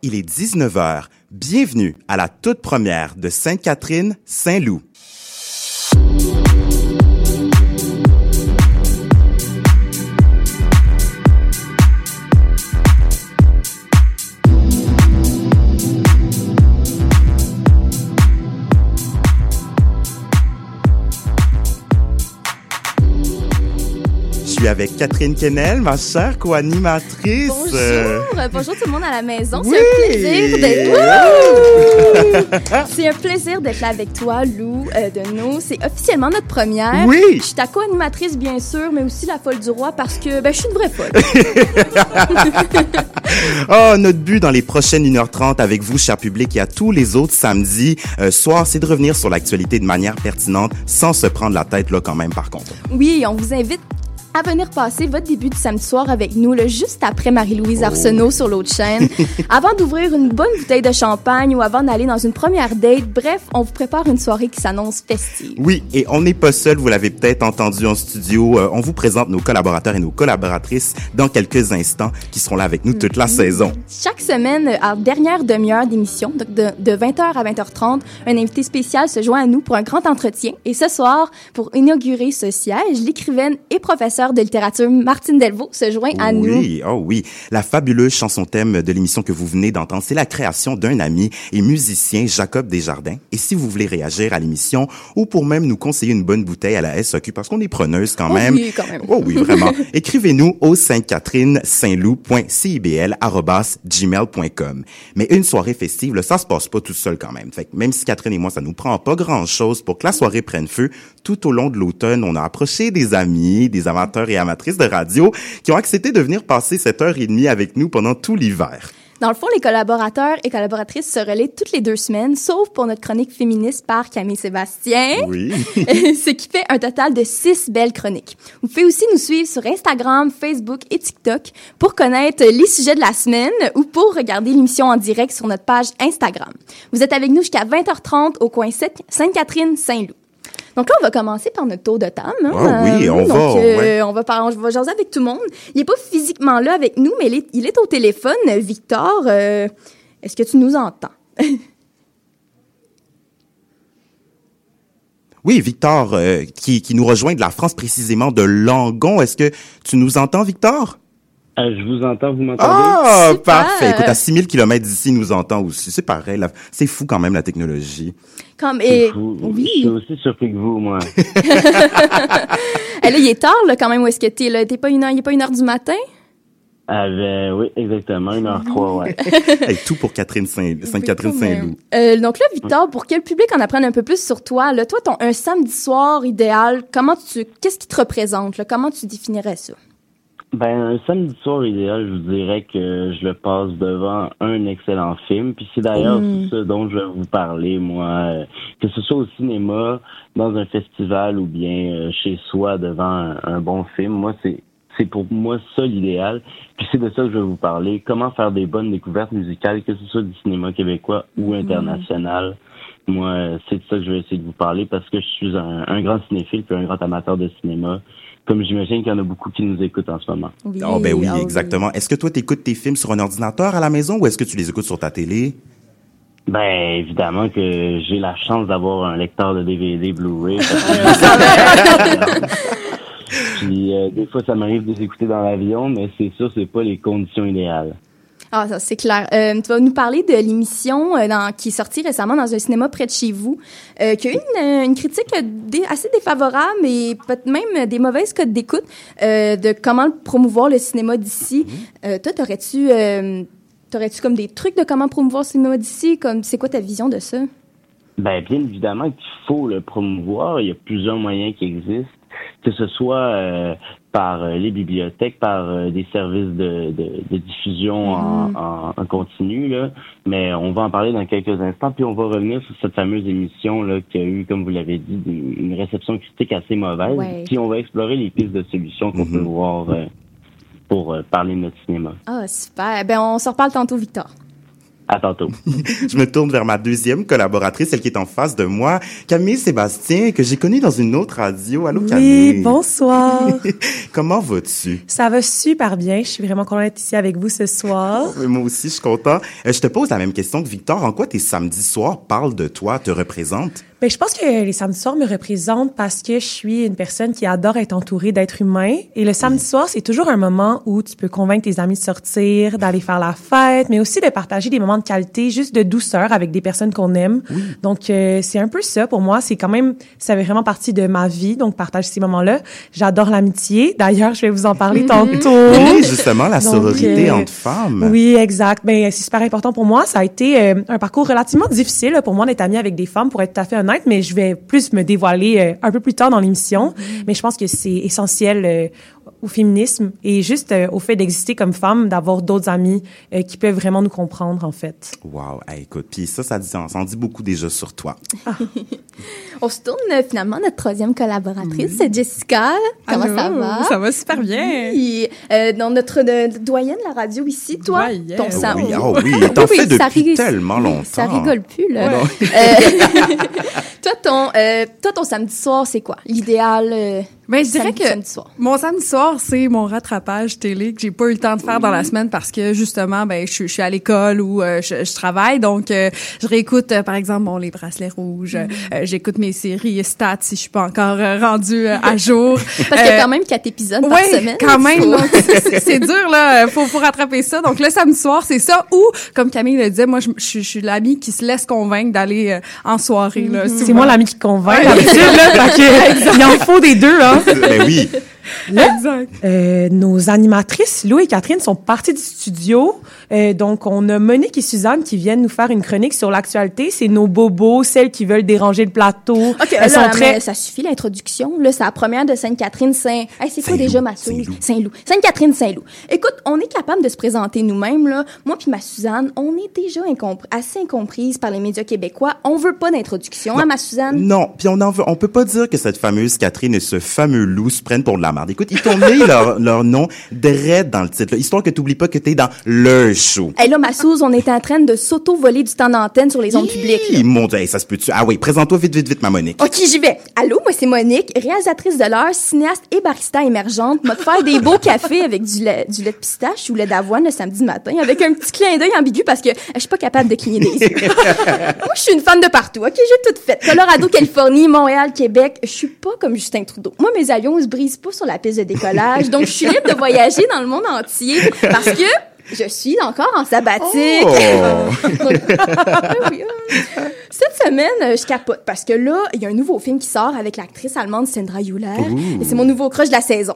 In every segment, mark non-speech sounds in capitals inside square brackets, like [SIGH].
Il est 19h. Bienvenue à la toute première de Sainte-Catherine, Saint-Loup. Suis avec Catherine Kennel, ma chère co-animatrice. Bonjour, euh, bonjour tout le monde à la maison. Oui. C'est un plaisir d'être [LAUGHS] C'est un plaisir d'être là avec toi, Lou, euh, de nous. C'est officiellement notre première. Oui. Je suis ta co-animatrice, bien sûr, mais aussi la folle du roi parce que ben, je suis une vraie folle. [LAUGHS] Oh, notre but dans les prochaines 1h30 avec vous, cher public, et à tous les autres samedis euh, soirs, c'est de revenir sur l'actualité de manière pertinente sans se prendre la tête là quand même par contre. Oui, on vous invite à venir passer votre début de samedi soir avec nous, là, juste après Marie-Louise Arsenault sur l'autre chaîne, [LAUGHS] avant d'ouvrir une bonne bouteille de champagne ou avant d'aller dans une première date. Bref, on vous prépare une soirée qui s'annonce festive. Oui, et on n'est pas seul, vous l'avez peut-être entendu en studio. Euh, on vous présente nos collaborateurs et nos collaboratrices dans quelques instants qui seront là avec nous toute la saison. Chaque semaine, en dernière demi-heure d'émission, donc de, de 20h à 20h30, un invité spécial se joint à nous pour un grand entretien. Et ce soir, pour inaugurer ce siège, l'écrivaine et professeure de littérature Martine Delvaux se joint à nous. Oui, oh oui. La fabuleuse chanson thème de l'émission que vous venez d'entendre, c'est la création d'un ami et musicien, Jacob Desjardins. Et si vous voulez réagir à l'émission ou pour même nous conseiller une bonne bouteille à la SAQ, parce qu'on est preneuse quand Oh même. oui, quand même. Oh oui, vraiment. [LAUGHS] Écrivez-nous au sainte-catherine-saint-loup.cibl@gmail.com. Mais une soirée festive, là, ça se passe pas tout seul quand même. Fait que même si Catherine et moi, ça nous prend pas grand chose pour que la soirée prenne feu, tout au long de l'automne, on a approché des amis, des amateurs et amatrices de radio qui ont accepté de venir passer cette heure et demie avec nous pendant tout l'hiver. Dans le fond, les collaborateurs et collaboratrices se relaient toutes les deux semaines, sauf pour notre chronique féministe par Camille Sébastien. Oui. [LAUGHS] ce qui fait un total de six belles chroniques. Vous pouvez aussi nous suivre sur Instagram, Facebook et TikTok pour connaître les sujets de la semaine ou pour regarder l'émission en direct sur notre page Instagram. Vous êtes avec nous jusqu'à 20h30 au coin Sainte- Sainte-Catherine-Saint-Loup. Donc là, on va commencer par notre tour de table. hein. Ah oui, on donc, va, euh, ouais. on va par- on va jaser avec tout le monde. Il est pas physiquement là avec nous, mais il est, il est au téléphone. Victor, euh, est-ce que tu nous entends? [LAUGHS] Oui, Victor, euh, qui, qui nous rejoint de la France, précisément de Langon. Est-ce que tu nous entends, Victor? Euh, je vous entends, vous m'entendez? Ah, Super. parfait. Écoute, à 6000 km d'ici, il nous entend aussi. C'est pareil. C'est fou quand même, la technologie. Comme, C'est et, fou. Je oui. suis aussi surpris que vous, moi. [LAUGHS] Eh, là, il est tard, là, quand même, où est-ce que t'es, là? T'es pas une heure, il est pas une heure du matin? Ah, ben, oui, exactement, 1h03, ouais. [LAUGHS] Hey, tout pour Catherine Saint, Saint-Loup. Euh, donc là, Victor, pour que le public en apprenne un peu plus sur toi, là, toi, ton un samedi soir idéal, comment tu, qu'est-ce qui te représente, là? Comment tu définirais ça? Ben, un samedi soir idéal, je vous dirais que je le passe devant un excellent film. Puis c'est d'ailleurs Mm. ce dont je vais vous parler, moi. euh, Que ce soit au cinéma, dans un festival ou bien euh, chez soi devant un, un bon film. Moi, c'est c'est pour moi ça l'idéal. Puis c'est de ça que je vais vous parler. Comment faire des bonnes découvertes musicales, que ce soit du cinéma québécois ou international. Moi, euh, c'est de ça que je vais essayer de vous parler parce que je suis un, un grand cinéphile puis un grand amateur de cinéma. Comme j'imagine qu'il y en a beaucoup qui nous écoutent en ce moment. Oui, Oh, ben oui, ah exactement. Est-ce que toi, tu écoutes tes films sur un ordinateur à la maison ou est-ce que tu les écoutes sur ta télé? Ben évidemment que j'ai la chance d'avoir un lecteur de DVD Blu-ray. [LAUGHS] Puis euh, des fois ça m'arrive de les écouter dans l'avion, mais c'est sûr c'est pas les conditions idéales. Ah, ça, c'est clair. Euh, tu vas nous parler de l'émission euh, dans- qui est sortie récemment dans un cinéma près de chez vous, euh, qui a eu une, euh, une critique dé- assez défavorable et peut-être même des mauvaises codes d'écoute de comment promouvoir le cinéma d'ici. Euh, toi, t'aurais-tu, t'aurais-tu comme des trucs de comment promouvoir le cinéma d'ici? Comme, c'est quoi ta vision de ça? Ben bien évidemment qu'il faut le promouvoir. Il y a plusieurs moyens qui existent, que ce soit euh, par euh, les bibliothèques, par euh, des services de, de, de diffusion en, en, en continu. Là. Mais on va en parler dans quelques instants. Puis on va revenir sur cette fameuse émission là qui a eu, comme vous l'avez dit, une une réception critique assez mauvaise. Ouais. Puis on va explorer les pistes de solutions qu'on peut voir euh, pour euh, parler de notre cinéma. Ah, super. Ben, on s'en reparle tantôt, Victor. À tantôt. [LAUGHS] je me tourne vers ma deuxième collaboratrice, celle qui est en face de moi, Camille Sébastien, que j'ai connue dans une autre radio. Allô, Camille? Oui, bonsoir. [LAUGHS] Comment vas-tu? Ça va super bien. Je suis vraiment contente d'être ici avec vous ce soir. [LAUGHS] Moi aussi, je suis content. Euh, je te pose la même question que Victor. En quoi tes samedis soirs parlent de toi, te représentent? Ben, je pense que les samedis soirs me représentent parce que je suis une personne qui adore être entourée d'êtres humains. Et le samedi soir, c'est toujours un moment où tu peux convaincre tes amis de sortir, d'aller faire la fête, mais aussi de partager des moments de qualité, juste de douceur avec des personnes qu'on aime. Donc, euh, c'est un peu ça pour moi. C'est quand même, ça fait vraiment partie de ma vie. Donc, partager ces moments-là. J'adore l'amitié. D'ailleurs, je vais vous en parler tantôt. Oui, justement, la Donc, sororité euh, entre femmes. Oui, exact. Ben, c'est super important pour moi. Ça a été euh, un parcours relativement difficile là, pour moi d'être amie avec des femmes, pour être tout à fait honnête, mais je vais plus me dévoiler euh, un peu plus tard dans l'émission. Mais je pense que c'est essentiel euh, au féminisme et juste euh, au fait d'exister comme femme, d'avoir d'autres amis euh, qui peuvent vraiment nous comprendre, en fait. Wow, hey, écoute, puis ça, ça dit, ça en dit beaucoup déjà sur toi. [LAUGHS] On se tourne euh, finalement notre troisième collaboratrice, c'est Jessica. Comment ça va? Ça va super bien. Oui, euh, dans notre de, doyenne de la radio ici, toi, Ouais, yeah. ton sang. oui, oh oui, t'en Oui, fais depuis rig- tellement longtemps. Ça rigole plus, là. [LAUGHS] Toi, ton, euh, toi, ton samedi soir, c'est quoi? L'idéal euh, Ben, je dirais samedi, que samedi soir. mon samedi soir, c'est mon rattrapage télé que j'ai pas eu le temps de faire dans la semaine parce que justement, ben, je, suis- je suis à l'école ou euh, je, je travaille, donc euh, je réécoute, euh, par exemple, bon, les bracelets rouges. euh, J'écoute mes séries stats si je suis pas encore euh, rendue euh, à jour. [LAUGHS] Parce qu'il y a Euh, quand même quatre épisodes par Oui, semaine. quand même. C'est- c'est c'est dur là, faut faut rattraper ça. Donc le samedi soir, c'est ça. Ou comme Camille le disait, moi je, je, suis- je suis l'amie qui se laisse convaincre d'aller euh, en soirée là. C'est souvent. moi l'ami qui convainc, là. [LAUGHS] Il en faut des deux, hein. Ben oui. Exact. Euh, nos animatrices, Lou et Catherine, sont parties du studio. Euh, donc, on a Monique et Suzanne qui viennent nous faire une chronique sur l'actualité. C'est nos bobos, celles qui veulent déranger le plateau. OK, Elles là, sont mais très... ça suffit l'introduction. Là, c'est la première de Sainte-Catherine Saint. Hey, c'est quoi Saint-Loup, déjà ma? Saint-Loup. Saint-Loup. Sainte-Catherine Saint-Loup. Écoute, on est capable de se présenter nous-mêmes là. Moi puis ma Suzanne, on est déjà incompr- assez incomprise par les médias québécois. On veut pas d'introduction, hein, ma Suzanne? Non, puis on en veut, on peut pas dire que cette fameuse Catherine et ce fameux loup se prennent pour de la Écoute, ils t'ont mis leur, leur nom direct dans le titre, là, histoire que t'oublies pas que t'es dans le show. Hey, là, ma on est en train de s'auto-voler du temps d'antenne sur les ondes publiques. Hi, Mon Dieu, hey, ça se peut-tu? Ah oui, présente-toi vite, vite, vite, ma Monique. OK, j'y vais. Allô, moi, c'est Monique, réalisatrice de l'heure, cinéaste et barista émergente. M'a faire des beaux cafés avec du lait, du lait de pistache ou lait d'avoine le samedi matin, avec un petit clin d'œil ambigu parce que je suis pas capable de cligner des yeux. [LAUGHS] moi, je suis une fan de partout. OK, j'ai tout fait. Colorado, Californie, Montréal, Québec. Je suis pas comme Justin Trudeau. Moi, mes avions, ils se brisent pas sur la piste de décollage. Donc, je suis libre de voyager dans le monde entier parce que je suis encore en sabbatique. Oh! [LAUGHS] Cette semaine, je capote parce que là, il y a un nouveau film qui sort avec l'actrice allemande Sandra Hüller. Et c'est mon nouveau crush de la saison.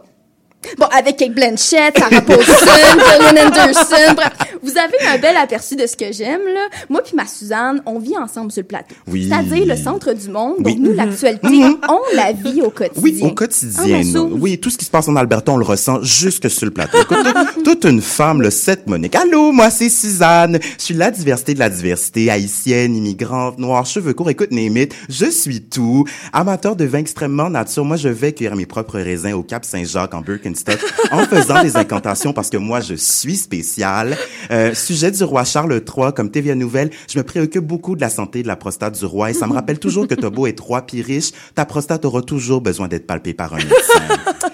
Bon, avec Kate Blanchett, Sarah Paulson, [LAUGHS] Gillian Anderson, bref. Vous avez un bel aperçu de ce que j'aime, là. Moi puis ma Suzanne, on vit ensemble sur le plateau. Oui. C'est-à-dire le centre du monde. Oui. Donc, nous, l'actualité, on la vit au quotidien. Oui, au Ah, quotidien. ma nous. Oui, tout ce qui se passe en Alberta, on le ressent jusque sur le plateau. Écoute, toute- [LAUGHS] une femme, le 7 Monique. Allô, moi c'est Suzanne. Je suis la diversité de la diversité, haïtienne, immigrante, noire, cheveux courts. Écoute, Némite, je suis tout. Amateur de vin extrêmement nature. Moi, je vais cueillir mes propres raisins au Cap Saint-Jacques en Birkenstock en faisant des incantations parce que moi, je suis spéciale. Euh, sujet du roi Charles III, comme TVA Nouvelle, je me préoccupe beaucoup de la santé de la prostate du roi et ça me rappelle toujours que t'as beau être roi puis riche, ta prostate aura toujours besoin d'être palpée par un médecin.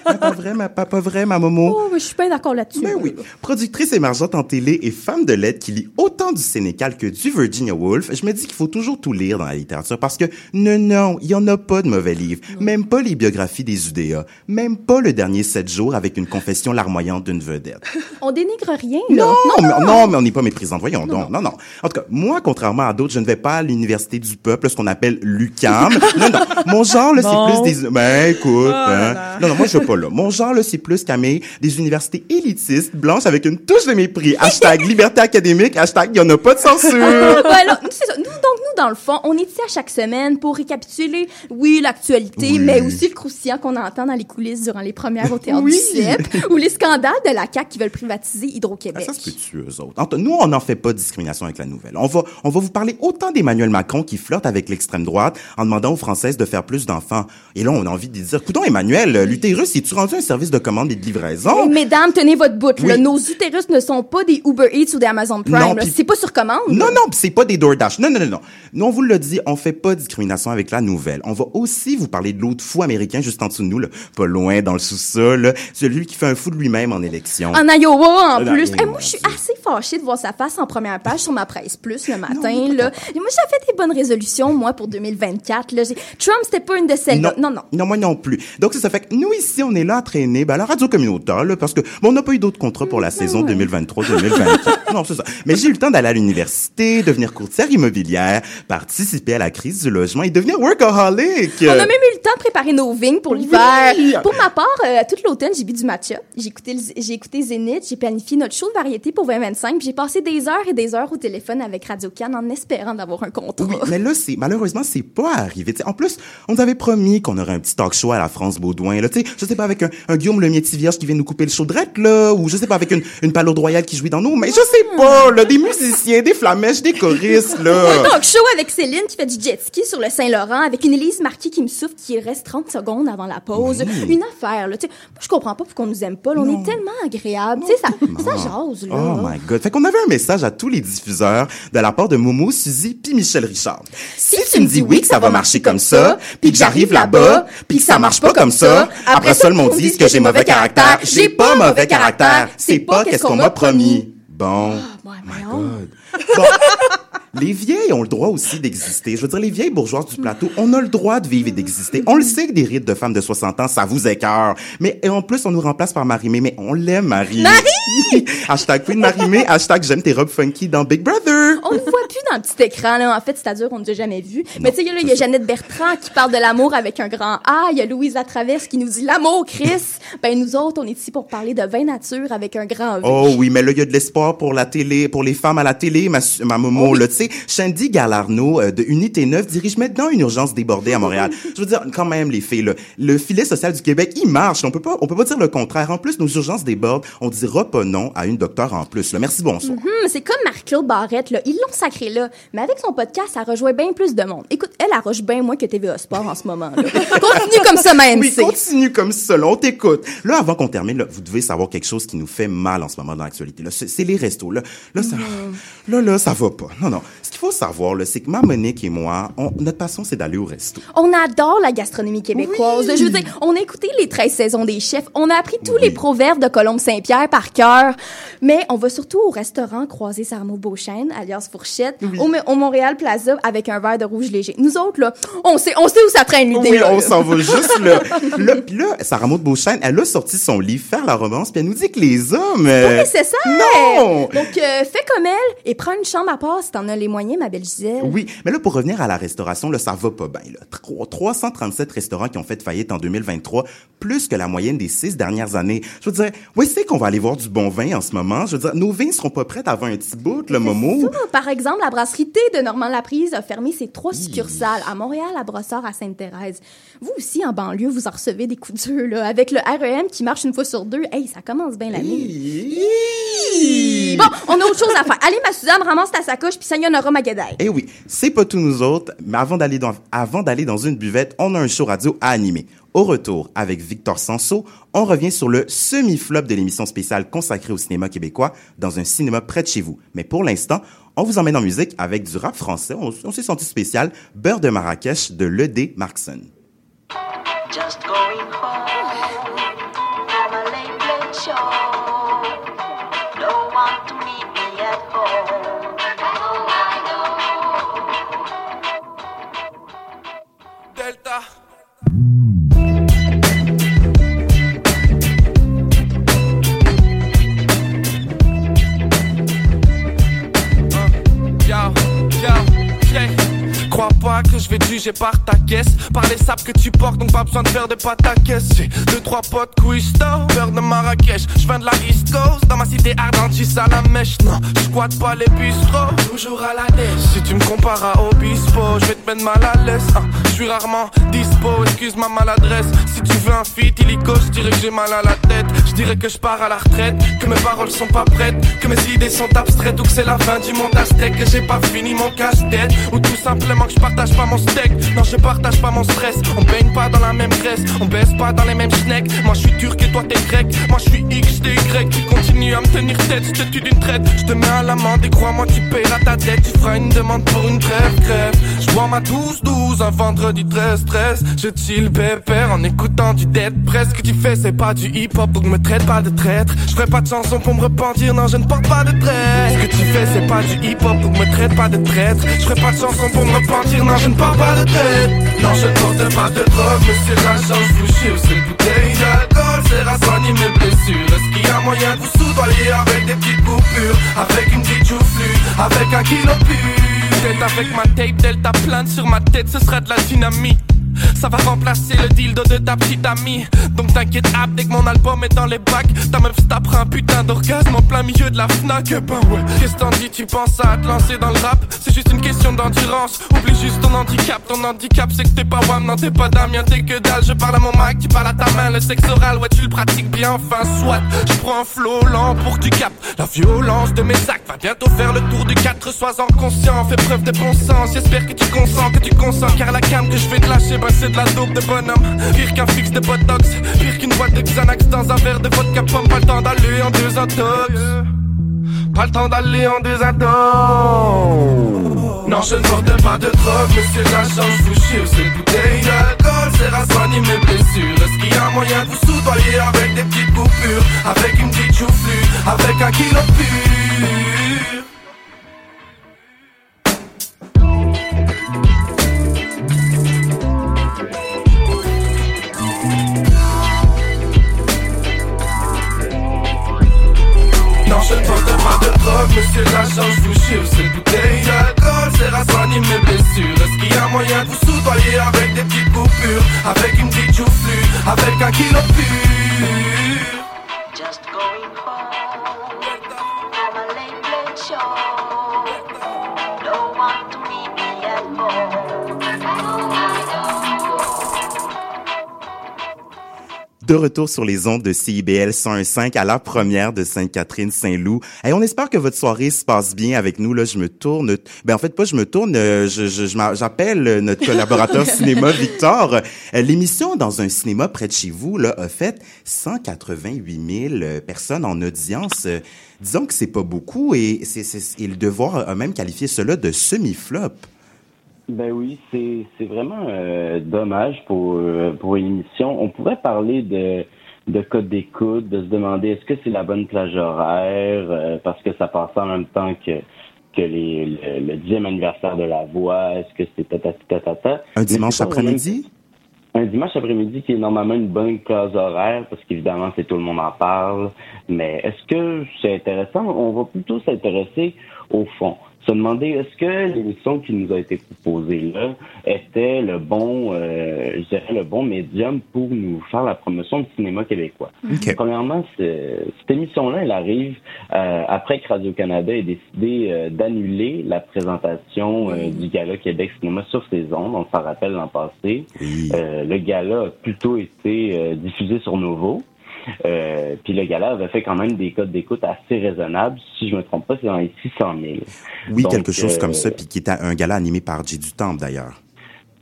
Ah, pas vrai, ma, pas, pas vrai, ma momo? Oh, je suis pas d'accord là-dessus. Ben oui. Productrice émergente en télé et femme de lettres qui lit autant du Sénécal que du Virginia Woolf, je me dis qu'il faut toujours tout lire dans la littérature parce que non, non, il y en a pas de mauvais livres. Même pas les biographies des UDA. Même pas le dernier sept jours avec une confession larmoyante d'une vedette. [LAUGHS] On dénigre rien, là. Non, mais, non, mais on n'est pas méprisant. Voyons donc. Non, non. En tout cas, moi, contrairement à d'autres, je ne vais pas à l'université du peuple, ce qu'on appelle l'UCAM. [LAUGHS] non, non. Mon genre, là, Bon. c'est plus des... Ben, écoute, Oh hein. Non, non, moi, je pas là. Mon genre, là, c'est plus, Camille, des universités élitistes, blanches, avec une touche de mépris. [LAUGHS] Hashtag liberté académique, hashtag, il y en a pas de censure. Ouais, là, nous, c'est ça. Nous, donc, nous, dans le fond, on est ici à chaque semaine pour récapituler, oui, l'actualité, Oui. mais aussi le croustillant qu'on entend dans les coulisses durant les premières au théâtre Oui. Ou les scandales de la CAQ qui veulent privatiser Ah, Hydro-Québec. ça se peut-tu, eux autres? Nous, on n'en fait pas de discrimination avec la nouvelle. On va, on va vous parler autant d'Emmanuel Macron qui flirte avec l'extrême droite en demandant aux Françaises de faire plus d'enfants. Et là, on a envie de dire, écoutons, Emmanuel, euh, l'utérus, es-tu rendu un service de commande et de livraison? Mesdames, tenez votre bout. là. Nos utérus ne sont pas des Uber Eats ou des Amazon Prime. C'est pas sur commande. Non, non, c'est pas des DoorDash. Non, non, non, non. Nous, on vous le dit, on fait pas de discrimination avec la nouvelle. On va aussi vous parler de l'autre fou américain juste en dessous de nous, là, pas loin dans le sous-sol, celui qui fait un fou de lui-même en élection. En Iowa, en Ah, plus. non, mon moi, je suis assez fâchée de voir sa face en première page sur ma presse plus le matin. là. Et moi, j'ai fait des bonnes résolutions, moi, pour 2024. Là. Trump, c'était pas une de celles-là. Non, non. Non, moi non plus. Donc, ça, ça fait que nous, ici, on est là à traîner, ben, à la radio communautaire, là, parce que, bon, on n'a pas eu d'autres contrats pour la saison 2023-2024. [LAUGHS] non, c'est ça. Mais j'ai eu le temps d'aller à l'université, devenir courtière immobilière, participer à la crise du logement et devenir workaholic. On a même eu le temps de préparer nos vignes pour l'hiver. Oui. Pour ma part, euh, toute l'automne, j'ai bu du matcha. J'ai écouté, j'ai écouté Zénith, j'ai planifié notre show de variété pour 2025, puis j'ai passé des heures et des heures au téléphone avec Radio Can en espérant d'avoir un contrat. Oui, mais là, c'est malheureusement, c'est pas arrivé. T'sais, en plus, on nous avait promis qu'on aurait un petit talk show à la France Baudouin. Là, tu sais, je sais pas avec un, un Guillaume le vierge qui vient nous couper le chaud drette, là, ou je sais pas avec une, une palourde royale qui jouait dans nous, mais je sais pas, là, des musiciens, des flamèches, des choristes, Un là. talk show avec Céline qui fait du jet ski sur le Saint-Laurent, avec une Élise Marquis qui me souffle qui reste 30 secondes avant la pause. Oui. Une affaire, là. Tu sais, comprends pas pourquoi on nous aime pas. là. On est tellement agréable. Tu sais, ça, ça jase, là. Oh my god. Fait qu'on avait un message à tous les diffuseurs de la part de Momo, Suzy puis Michel Richard. Si, tu me dis oui que ça va marcher comme ça, puis que j'arrive là-bas, puis que ça marche pas comme ça, après ça le monde dit que j'ai mauvais caractère. J'ai pas mauvais caractère. C'est pas qu'est-ce qu'on m'a promis. Bon. Ouais, My God. Bon. Les vieilles ont le droit aussi d'exister. Je veux dire, les vieilles bourgeoises du plateau, on a le droit de vivre et d'exister. On le sait que des rites de femmes de 60 ans, ça vous écœure. Mais et en plus, on nous remplace par Marie-Mé. Mais on l'aime, Marie. Marie! [LAUGHS] hashtag Queen Marie-Mé, hashtag j'aime tes robes funky dans Big Brother. On ne voit plus dans le petit écran, là. En fait, c'est-à-dire qu'on ne nous a jamais vu. Mais tu sais, là, il y a Jeannette Bertrand qui parle de l'amour avec un grand A. Il y a Louise Latraverse qui nous dit l'amour, Chris. Ben, nous autres, on est ici pour parler de vin nature avec un grand V. Oh oui, mais là, il y a de l'espoir pour la télé, pour les femmes à la télé, ma, ma momo, là, tu sais. Shandy Galarno, euh, de Unité 9, dirige maintenant une urgence débordée à Montréal. [LAUGHS] Je veux dire, quand même, les filles, là, le filet social du Québec, il marche. On peut pas, on peut pas dire le contraire. En plus, nos urgences débordent. On dira pas non à une docteure en plus, là. Merci, bonsoir. Hum, c'est comme Marc-Claude Barrette, là. Ils l'ont sacré là. Mais avec son podcast, ça rejoint bien plus de monde. Écoute, elle arroche bien moins que TVA Sport en ce moment, là. [LAUGHS] Continue comme ça, même, Oui, continue comme ça, là, on t'écoute. Là, avant qu'on termine, là, vous devez savoir quelque chose qui nous fait mal en ce moment dans l'actualité. Là, c'est les restos. Là, là, ça, là, là, ça va pas. Non, non. Ce qu'il faut savoir, c'est que ma Monique et moi, on- notre passion, c'est d'aller au resto. On adore la gastronomie québécoise. Oui. Je veux dire, on a écouté les 13 saisons des chefs. On a appris tous Oui. les proverbes de Colombe Saint-Pierre par cœur. Mais on va surtout au restaurant croiser Sarmo Beauchesne, alias Fourchette, au, au Montréal Plaza avec un verre de rouge léger. Nous autres, là, on sait, on sait où ça traîne l'idée. Oui, là. on s'en va [LAUGHS] juste là. là, puis là, Sarah Maud Beauchesne, elle a sorti son livre Faire la romance, puis elle nous dit que les hommes... euh, C'est ça. Non! Donc, euh, fais comme elle et prends une chambre à part si t'en as les moyens, ma belle Gisèle? Oui, mais là, pour revenir à la restauration, là, ça va pas bien. Là. Tro- 337 restaurants qui ont fait faillite en 2023, plus que la moyenne des six dernières années. Je veux dire, oui, c'est qu'on va aller voir du bon vin en ce moment? Je veux dire, nos vins seront pas prêts avant un petit bout, le Momo. Ça, par exemple, la brasserie T de Normand-Laprise a fermé ses trois succursales à Montréal, à Brossard, à Sainte-Thérèse. Vous aussi, en banlieue, vous en recevez des coups durs, là, avec le REM qui marche une fois sur deux. Hey, ça commence bien l'année. Bon, on a autre chose à faire. Allez, ma Suzanne, ramasse ta sacoche, puis sayonara Magadai. Eh oui, c'est pas tous nous autres, mais avant d'aller dans, avant d'aller dans une buvette, on a un show radio à animer. Au retour, avec Victor Sanso, on revient sur le semi-flop de l'émission spéciale consacrée au cinéma québécois dans un cinéma près de chez vous. Mais pour l'instant, on vous emmène en musique avec du rap français. On, on s'est senti spécial. Beurre de Marrakech de L.E.D. Markson. Just going home from a late, je vais te juger par ta caisse. Par les sapes que tu portes donc pas besoin de faire de caisse. J'ai deux trois potes cuistots, peur de Marrakech. Je viens de la East Coast, dans ma cité ardente j'suis à la mèche. Non, je squatte pas les bistrots, toujours à la dèche. Si tu me compares à Obispo, je vais te mettre mal à l'aise hein. Je suis rarement dispo, excuse ma maladresse. Si tu veux un feat illico, je dirais que j'ai mal à la tête dirais que je pars à la retraite, que mes paroles sont pas prêtes Que mes idées sont abstraites ou que c'est la fin du monde aztèque Que j'ai pas fini mon casse-tête Ou tout simplement que je partage pas mon steak. Non je partage pas mon stress On baigne pas dans la même graisse On baisse pas dans les mêmes snacks. Moi je suis turc et toi t'es grec. Moi je suis X, t'es Y. Tu continues à me tenir tête Je te tue d'une traite. Je te mets à l'amende et crois-moi tu payeras ta dette. Tu feras une demande pour une trêve crève Je bois ma 12-12 un vendredi 13-13 Je chill pépère en écoutant du dead Presque que tu fais c'est pas du hip-hop Donc me traite pas de traître Je ferai pas de chanson pour me repentir Non je ne porte pas de traître. Ce que tu fais c'est pas du hip-hop Donc me traite pas de traître. Je ferai pas de chanson pour me repentir Non je ne porte pas de traître. Non je ne porte pas de drogue Mais c'est la chance vous chier C'est bouteille d'alcool. C'est à mes blessures. Est-ce qu'il y a moyen de vous soudoyer Avec des petites coupures? Avec une petite joufflue Avec un kilo pur avec ma tape Delta plane sur ma tête Ce sera de la dynamite ça va remplacer le dildo de ta petite amie. Donc t'inquiète ab dès que mon album est dans les bacs. Ta meuf tapera un putain d'orgasme en plein milieu de la Fnac. Ben ouais, qu'est-ce t'en dis tu penses à te lancer dans le rap? C'est juste une question d'endurance. Oublie juste ton handicap. Ton handicap c'est que t'es pas wam, non t'es pas Damien T'es que dalle, je parle à mon mic, tu parles à ta main. Le sexe oral, ouais tu le pratiques bien. Enfin soit, je prends un flow lent pour que tu captes La violence de mes actes. Va bientôt faire le tour du 4 Sois en conscient, fais preuve de bon sens. J'espère que tu consens, que tu consens. Car la cam que je vais te lâcher, c'est de la dope de bonhomme. Pire qu'un fixe de botox. Pire qu'une boîte de Xanax dans un verre de vodka pomme. Pas le temps d'aller en deux intox. Pas le temps d'aller en deux Non je ne porte pas de drogue Mais c'est la chance vous chier. C'est une bouteille d'alcool C'est à soigner mes blessures. Est-ce qu'il y a moyen de vous soudoyer Avec des petites coupures? Avec une petite joufflue Avec un kilo pur chance vous De retour sur les ondes de CIBL 101.5 à la première de Sainte-Catherine-Saint-Loup. Et on espère que votre soirée se passe bien avec nous. Là, je me tourne. Ben en fait pas, je me tourne. euh, Je, j'appelle notre collaborateur [LAUGHS] cinéma Victor. Euh, L'émission dans un cinéma près de chez vous là a fait 188 000 euh, personnes en audience. Euh, Disons que c'est pas beaucoup et c'est c'est- et le devoir a même qualifié cela de semi-flop. Ben oui, c'est c'est vraiment euh, dommage pour euh, pour une émission. On pourrait parler de de code d'écoute, de se demander est-ce que c'est la bonne plage horaire euh, parce que ça passait en même temps que que les, le, le dixième anniversaire de la voix. Est-ce que c'est tatati tatata Un dimanche après-midi? un dimanche après-midi qui est normalement une bonne classe horaire parce qu'évidemment c'est tout le monde en parle. Mais est-ce que c'est intéressant? On va plutôt s'intéresser au fond. Se demander est-ce que l'émission qui nous a été proposée là était le bon, euh, je dirais le bon médium pour nous faire la promotion du cinéma québécois? OK. Premièrement, c'est- cette émission-là, elle arrive euh, après que Radio-Canada ait décidé euh, d'annuler la présentation euh, du Gala Québec Cinéma sur ses ondes. On s'en rappelle l'an passé. Oui. Euh, le gala a plutôt été diffusé sur Novo. Euh, puis le gala avait fait quand même des codes d'écoute assez raisonnables. Si je me trompe pas, c'est dans les 600 000. Oui, Donc, quelque chose euh, comme ça, puis qui était un gala animé par J du Temple d'ailleurs.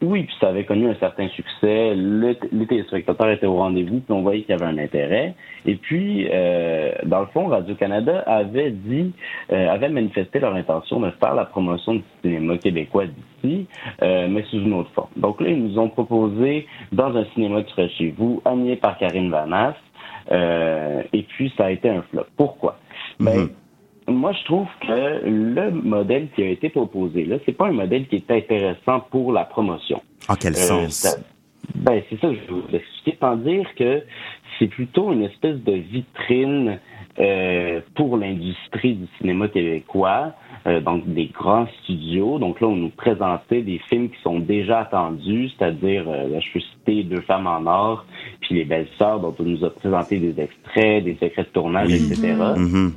Oui, puis ça avait connu un certain succès. Le, les téléspectateurs étaient au rendez-vous, puis on voyait qu'il y avait un intérêt. Et puis, euh, dans le fond, Radio-Canada avait dit, euh, avait manifesté leur intention de faire la promotion du cinéma québécois d'ici, euh, mais sous une autre forme. Donc là, ils nous ont proposé, dans un cinéma qui serait chez vous, animé par Karine Vanasse, euh, et puis ça a été un flop. Pourquoi? Ben, Mhm. moi, je trouve que le modèle qui a été proposé là, c'est pas un modèle qui est intéressant pour la promotion. En quel Euh, sens? ça- ben, c'est ça que je vais vous expliquer, sans dire que c'est plutôt une espèce de vitrine euh, pour l'industrie du cinéma québécois. Euh, donc des grands studios. Donc là, on nous présentait des films qui sont déjà attendus, c'est-à-dire, euh, là, je peux citer Deux femmes en or, puis Les Belles Sœurs, dont on nous a présenté des extraits, des secrets de tournage, etc. Mhm.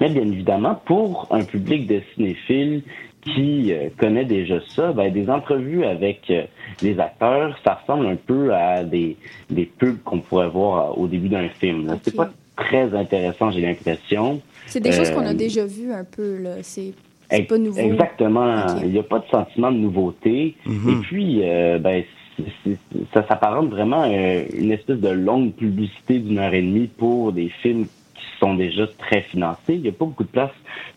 Mais bien évidemment, pour un public de cinéphiles qui euh, connaît déjà ça, ben, des entrevues avec euh, les acteurs, ça ressemble un peu à des, des pubs qu'on pourrait voir au début d'un film. C'est pas très intéressant, j'ai l'impression. C'est des choses qu'on a Euh, déjà vues un peu, là. C'est pas nouveau. Exactement. Il n'y a pas de sentiment de nouveauté. Mhm. Et puis, euh, ben, ça s'apparente vraiment à une espèce de longue publicité d'une heure et demie pour des films sont déjà très financés. Il n'y a pas beaucoup de place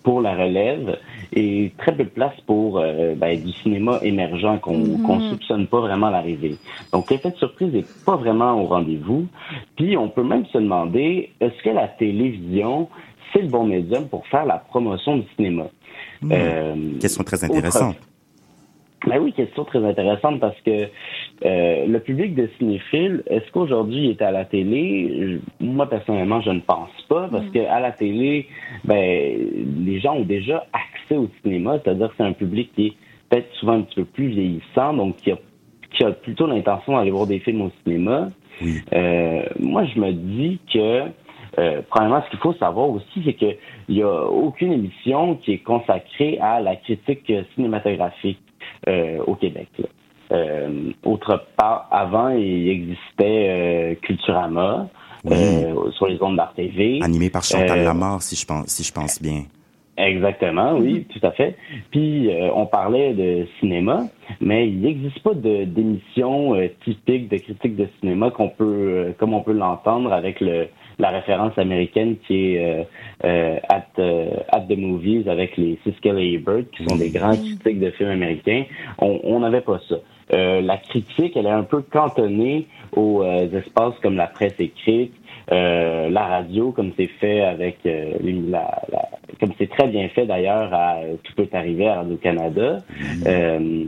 pour la relève et très peu de place pour euh, ben, du cinéma émergent qu'on Mhm. qu'on soupçonne pas vraiment l'arrivée. Donc l'effet de surprise n'est pas vraiment au rendez-vous. Puis on peut même se demander est-ce que la télévision c'est le bon médium pour faire la promotion du cinéma? Euh, Question très intéressante. Ben oui, question très intéressante parce que euh, le public de cinéphiles, est-ce qu'aujourd'hui il est à la télé? Je- Moi, personnellement, je ne pense pas parce que à la télé, ben, les gens ont déjà accès au cinéma, c'est-à-dire que c'est un public qui est peut-être souvent un petit peu plus vieillissant, donc qui a, qui a plutôt l'intention d'aller voir des films au cinéma. Oui. Euh, moi, je me dis que, euh, premièrement, ce qu'il faut savoir aussi, c'est qu'il n'y a aucune émission qui est consacrée à la critique cinématographique au Québec. Euh, autre part, avant, il existait euh, Culturama Oui. euh, sur les ondes d'Art TV. Animé par Chantal Euh, Lamarre, si je pense, si je pense bien. Exactement, oui, tout à fait. Puis euh, on parlait de cinéma, mais il n'existe pas d'émission euh, typique de critique de cinéma qu'on peut, euh, comme on peut l'entendre avec le la référence américaine qui est euh, euh, at, euh, at the movies avec les Siskel et Ebert, qui sont des grands critiques de films américains. On n'avait pas ça. Euh, la critique, elle est un peu cantonnée aux euh, espaces comme la presse écrite, euh, la radio, comme c'est fait avec euh, la, la- comme c'est très bien fait d'ailleurs à Tout peut arriver à Radio-Canada. Euh,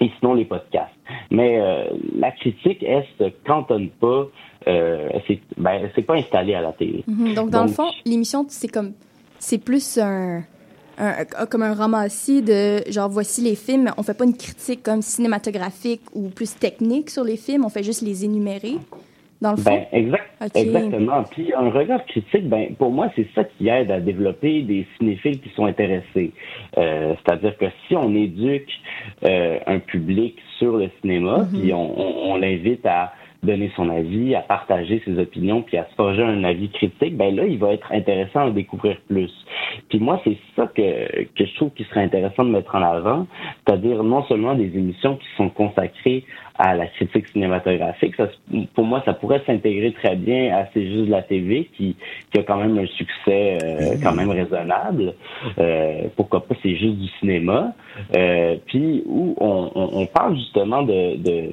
et sinon les podcasts. Mais euh, la critique, elle se cantonne pas, euh, c'est ben, pas installé à la télé. Mhm. Donc, dans le fond, l'émission, c'est comme. C'est plus un, un- Comme un ramassis de. Genre, voici les films. On fait pas une critique comme cinématographique ou plus technique sur les films. On fait juste les énumérer. Dans le fond. Ben, exact, exactement. Puis un regard critique, ben pour moi, c'est ça qui aide à développer des cinéphiles qui sont intéressés. Euh, C'est-à-dire que si on éduque euh, un public sur le cinéma, puis on, on- on l'invite à donner son avis, à partager ses opinions, puis à se forger un avis critique, ben là, il va être intéressant à en découvrir plus. Puis moi, c'est ça que, que je trouve qui serait intéressant de mettre en avant, c'est-à-dire non seulement des émissions qui sont consacrées à la critique cinématographique, ça, pour moi, ça pourrait s'intégrer très bien à C'est juste de la TV, qui, qui a quand même un succès euh, quand même raisonnable. Euh, pourquoi pas C'est juste du cinéma. Euh, puis où on, on, on parle justement de, de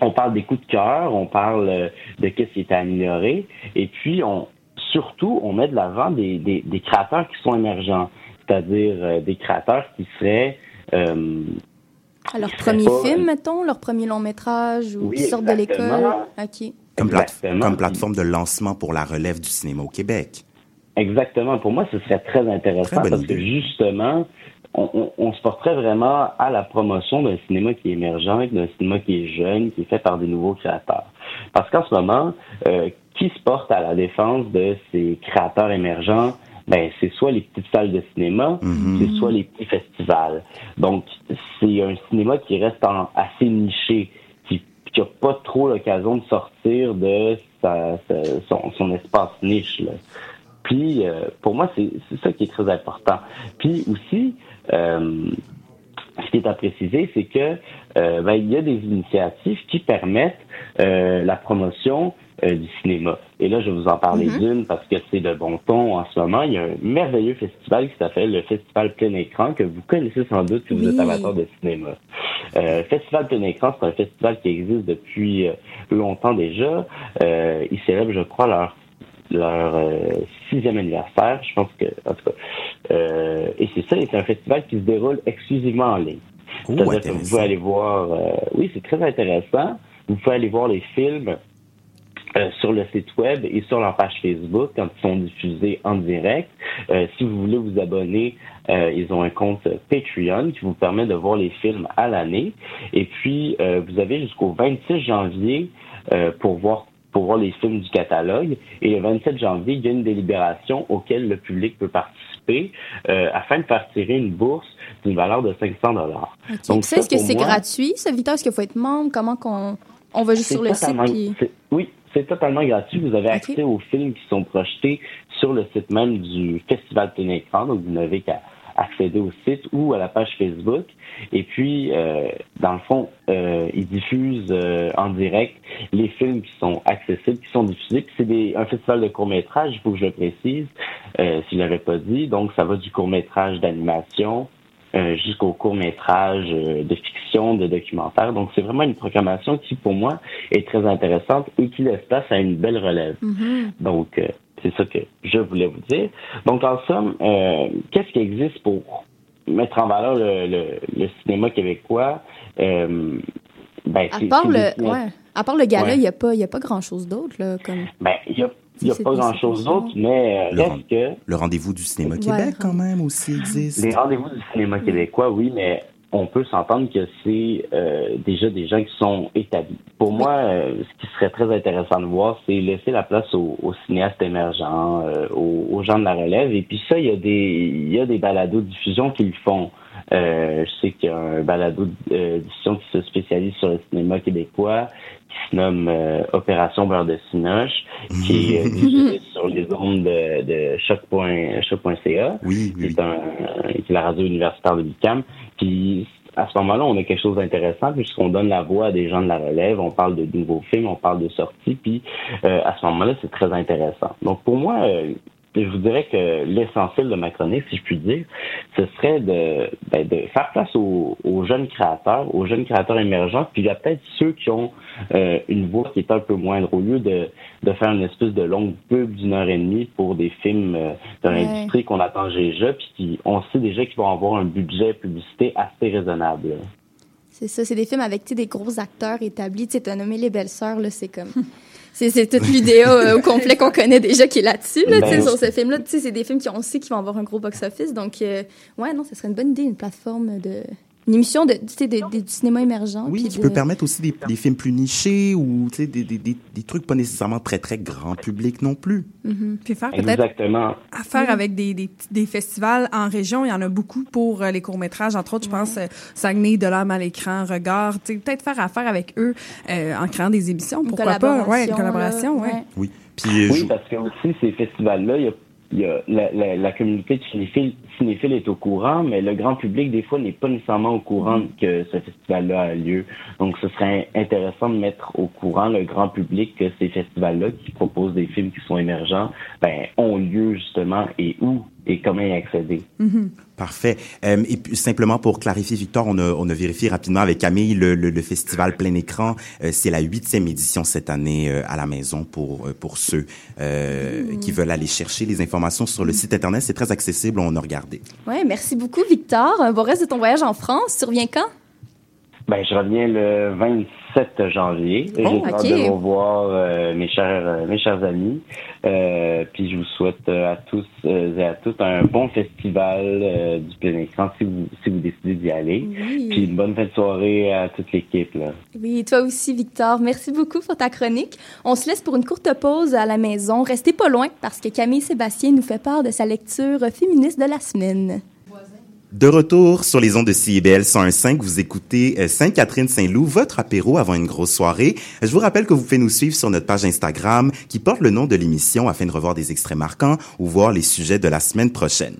on parle des coups de cœur, on parle euh, de qu'est-ce qui est à améliorer, et puis on surtout on met de l'avant des, des, des créateurs qui sont émergents, c'est-à-dire euh, des créateurs qui seraient euh, À leur premier pas- film, mettons, leur premier long métrage ou Oui, qui sortent de l'école. Comme, plate- comme plateforme de lancement pour la relève du cinéma au Québec. Exactement. Pour moi, ce serait très intéressant Très parce que justement, on, on, on se porterait vraiment à la promotion d'un cinéma qui est émergent, d'un cinéma qui est jeune, qui est fait par des nouveaux créateurs. Parce qu'en ce moment, euh, qui se porte à la défense de ces créateurs émergents? Ben, c'est soit les petites salles de cinéma, Mhm. c'est soit les petits festivals. Donc, c'est un cinéma qui reste en- assez niché, qui n'a pas trop l'occasion de sortir de sa- sa- son, son espace niche. Là. Puis, euh, pour moi, c'est c'est ça qui est très important. Puis aussi, ce qui est à préciser, c'est que euh, ben, il y a des initiatives qui permettent euh, la promotion euh, du cinéma. Et là, je vais vous en parler d'une parce que c'est de bon ton en ce moment. Il y a un merveilleux festival qui s'appelle le Festival Plein Écran que vous connaissez sans doute si vous Oui. êtes amateur de cinéma. Euh, festival Plein Écran, c'est un festival qui existe depuis euh, longtemps déjà. Euh, ils célèbrent, je crois, leur leur euh, sixième anniversaire, je pense que, en tout cas. Euh, et c'est ça, c'est un festival qui se déroule exclusivement en ligne. Oh, C'est-à-dire que vous pouvez aller voir, euh, oui, c'est très intéressant. Vous pouvez aller voir les films euh, sur le site web et sur leur page Facebook quand ils sont diffusés en direct. Euh, si vous voulez vous abonner, euh, ils ont un compte Patreon qui vous permet de voir les films à l'année. Et puis, euh, vous avez jusqu'au 26 janvier euh, pour voir pour voir les films du catalogue. Et le 27 janvier, il y a une délibération auquel le public peut participer euh, afin de faire tirer une bourse d'une valeur de 500 dollars. Donc, ça, est-ce que c'est gratuit, ça, Victor? Est-ce qu'il faut être membre? Comment qu'on on va juste sur le site? Puis... Oui, c'est totalement gratuit. Vous avez accès aux films qui sont projetés sur le site même du Festival Plein Écran. Donc, vous n'avez qu'à accéder au site ou à la page Facebook. Et puis, euh, dans le fond, euh, ils diffusent euh, en direct les films qui sont accessibles, qui sont diffusés. Puis c'est un festival de court-métrage, il faut que je le précise, euh, si je l'avais pas dit. Donc, ça va du court-métrage d'animation jusqu'au court-métrage euh, de fiction, de documentaire. Donc, c'est vraiment une programmation qui, pour moi, est très intéressante et qui laisse place à une belle relève. Mhm. Donc, euh, c'est ça que je voulais vous dire. Donc, en somme, euh, qu'est-ce qui existe pour mettre en valeur le, le, le cinéma québécois? Euh, ben, À part le, ouais. À part le gala, Ouais. il n'y a pas, y a pas grand-chose d'autre, là, comme... Ben, il y a, il y a pas grand-chose d'autre, mais euh, Le reste que Le rendez-vous du cinéma Ouais, Québec, quand même, aussi existe. Les rendez-vous du cinéma québécois, oui, mais on peut s'entendre que c'est euh, déjà des gens qui sont établis. Pour moi, euh, ce qui serait très intéressant de voir, c'est laisser la place aux, aux cinéastes émergents, euh, aux, aux gens de la relève. Et puis ça, il y a des il y a des balados de diffusion qui le font. Euh, je sais qu'il y a un balado euh, diffusion qui se spécialise sur le cinéma québécois, qui se nomme euh, Opération Beurre de Cinoche, qui est euh, [LAUGHS] diffusé sur les ondes de, de choc.ca. choc.ca Oui, oui, qui est, un, qui est la radio universitaire de l'UQAM. Puis à ce moment-là, on a quelque chose d'intéressant puisqu'on donne la voix à des gens de la relève, on parle de nouveaux films, on parle de sorties, puis euh, à ce moment-là, c'est très intéressant. Donc pour moi, euh, je vous dirais que l'essentiel de ma chronique, si je puis dire, ce serait de, ben, de faire place aux, aux jeunes créateurs, aux jeunes créateurs émergents, puis il y a peut-être ceux qui ont euh, une voix qui est un peu moindre. Au lieu de, de faire une espèce de longue pub d'une heure et demie pour des films euh, de Ouais. l'industrie qu'on attend déjà, puis qui, on sait déjà qu'ils vont avoir un budget publicité assez raisonnable. C'est ça, c'est des films avec des gros acteurs établis. Tu sais, t'as nommé Les Belles Sœurs, là, c'est comme... [LAUGHS] C'est, c'est toute l'idée euh, au complet qu'on connaît déjà qui est là-dessus, là, tu sais, Ben, sur ce film-là. Tu sais, c'est des films qui on sait qu'ils vont avoir un gros box-office. Donc, euh, ouais, non, ce serait une bonne idée, une plateforme de... Une émission de, tu sais, de, de- du cinéma émergent. Oui, qui de- peut permettre aussi des, des films plus nichés ou tu sais, des, des, des, des trucs pas nécessairement très, très grand public non plus. Puis faire peut-être Exactement. affaire avec des, des, petits- des festivals en région. Il y en a beaucoup pour euh, les courts-métrages. Entre autres, je pense, euh, Saguenay, De l'âme à l'écran, Regard. Tu sais, Peut-être faire affaire avec eux euh, en créant des émissions. Une Pourquoi pas? Ouais, une là, collaboration, ouais. ouais. Oui. Puis, Oui, je- parce que aussi, ces festivals-là, il y a, il y a la, la, la communauté de cinéphiles, cinéphiles est au courant, mais le grand public, des fois, n'est pas nécessairement au courant que ce festival-là a lieu. Donc, ce serait intéressant de mettre au courant le grand public que ces festivals-là, qui proposent des films qui sont émergents, ben, ont lieu justement et où et comment y accéder. Parfait. Euh, et puis, simplement pour clarifier, Victor, on a, on a vérifié rapidement avec Camille le, le, le festival plein écran. euh, c'est la huitième édition cette année euh, à la maison pour pour ceux euh, qui veulent aller chercher les informations sur le site internet. C'est très accessible. On a regardé. Ouais, merci beaucoup, Victor. Un bon reste de ton voyage en France. Tu reviens quand? Ben, je reviens le 27 janvier. Et Oh, J'ai hâte de revoir euh, mes chers euh, mes chers amis. Euh, puis je vous souhaite à tous et à toutes un bon festival euh, du plein écran si vous si vous décidez d'y aller. Oui. Puis une bonne fin de soirée à toute l'équipe là. Oui, toi aussi, Victor. Merci beaucoup pour ta chronique. On se laisse pour une courte pause à la maison. Restez pas loin parce que Camille Sébastien nous fait part de sa lecture féministe de la semaine. De retour sur les ondes de CIBL 101.5, vous écoutez euh, Sainte-Catherine-Saint-Loup, votre apéro avant une grosse soirée. Je vous rappelle que vous pouvez nous suivre sur notre page Instagram qui porte le nom de l'émission afin de revoir des extraits marquants ou voir les sujets de la semaine prochaine.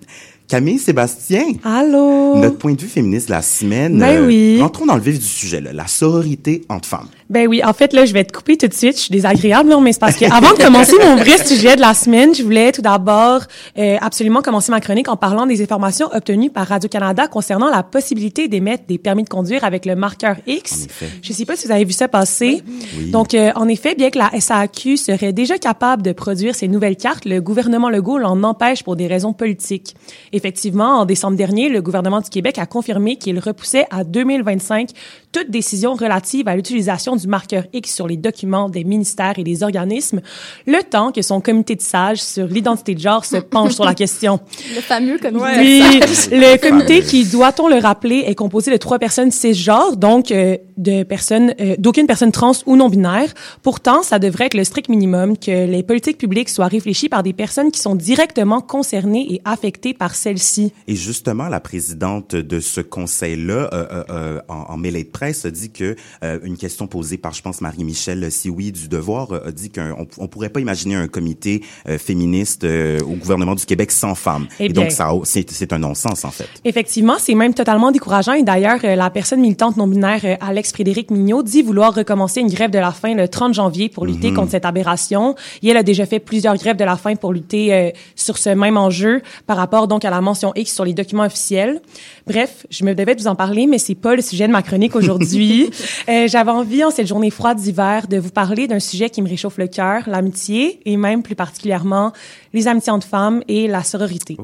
Camille Sébastien, Allô? notre point de vue féministe de la semaine. Ben oui. Rentrons dans le vif du sujet, là, la sororité entre femmes. Ben oui, en fait, là, je vais te couper tout de suite. Je suis désagréable, non, mais c'est parce que avant de commencer mon vrai sujet de la semaine, je voulais tout d'abord euh, absolument commencer ma chronique en parlant des informations obtenues par Radio-Canada concernant la possibilité d'émettre des permis de conduire avec le marqueur X. Je sais pas si vous avez vu ça passer. Oui. Donc, euh, en effet, bien que la SAQ serait déjà capable de produire ces nouvelles cartes, le gouvernement Legault l'en empêche pour des raisons politiques. Effectivement, en décembre dernier, le gouvernement du Québec a confirmé qu'il repoussait à 2025 toute décision relative à l'utilisation du marqueur X sur les documents des ministères et des organismes, le temps que son comité de sages sur l'identité de genre se penche sur la [LAUGHS] question. Le fameux comité. Oui, le comité qui, doit-on le rappeler, est composé de trois personnes cisgenres, donc euh, de personnes, euh, d'aucune personne trans ou non binaire. Pourtant, ça devrait être le strict minimum que les politiques publiques soient réfléchies par des personnes qui sont directement concernées et affectées par celles-ci. Et justement, la présidente de ce conseil-là, euh, euh, euh, en, en mêlée de presse, a dit que euh, une question posée par, je pense, Marie-Michel Sioui du Devoir euh, a dit qu'on on pourrait pas imaginer un comité euh, féministe euh, au gouvernement du Québec sans femmes. Eh et donc, ça, c'est c'est un non-sens en fait. Effectivement, c'est même totalement décourageant. Et d'ailleurs, la personne militante non-binaire euh, Alex Frédéric Mignot dit vouloir recommencer une grève de la faim le 30 janvier pour lutter contre cette aberration. Et elle a déjà fait plusieurs grèves de la faim pour lutter euh, sur ce même enjeu par rapport donc à la mention X sur les documents officiels. Bref, je me devais de vous en parler, mais c'est pas le sujet de ma chronique aujourd'hui. [LAUGHS] Euh, J'avais envie, en cette journée froide d'hiver, de vous parler d'un sujet qui me réchauffe le cœur, l'amitié, et même plus particulièrement les amitiés entre femmes et la sororité.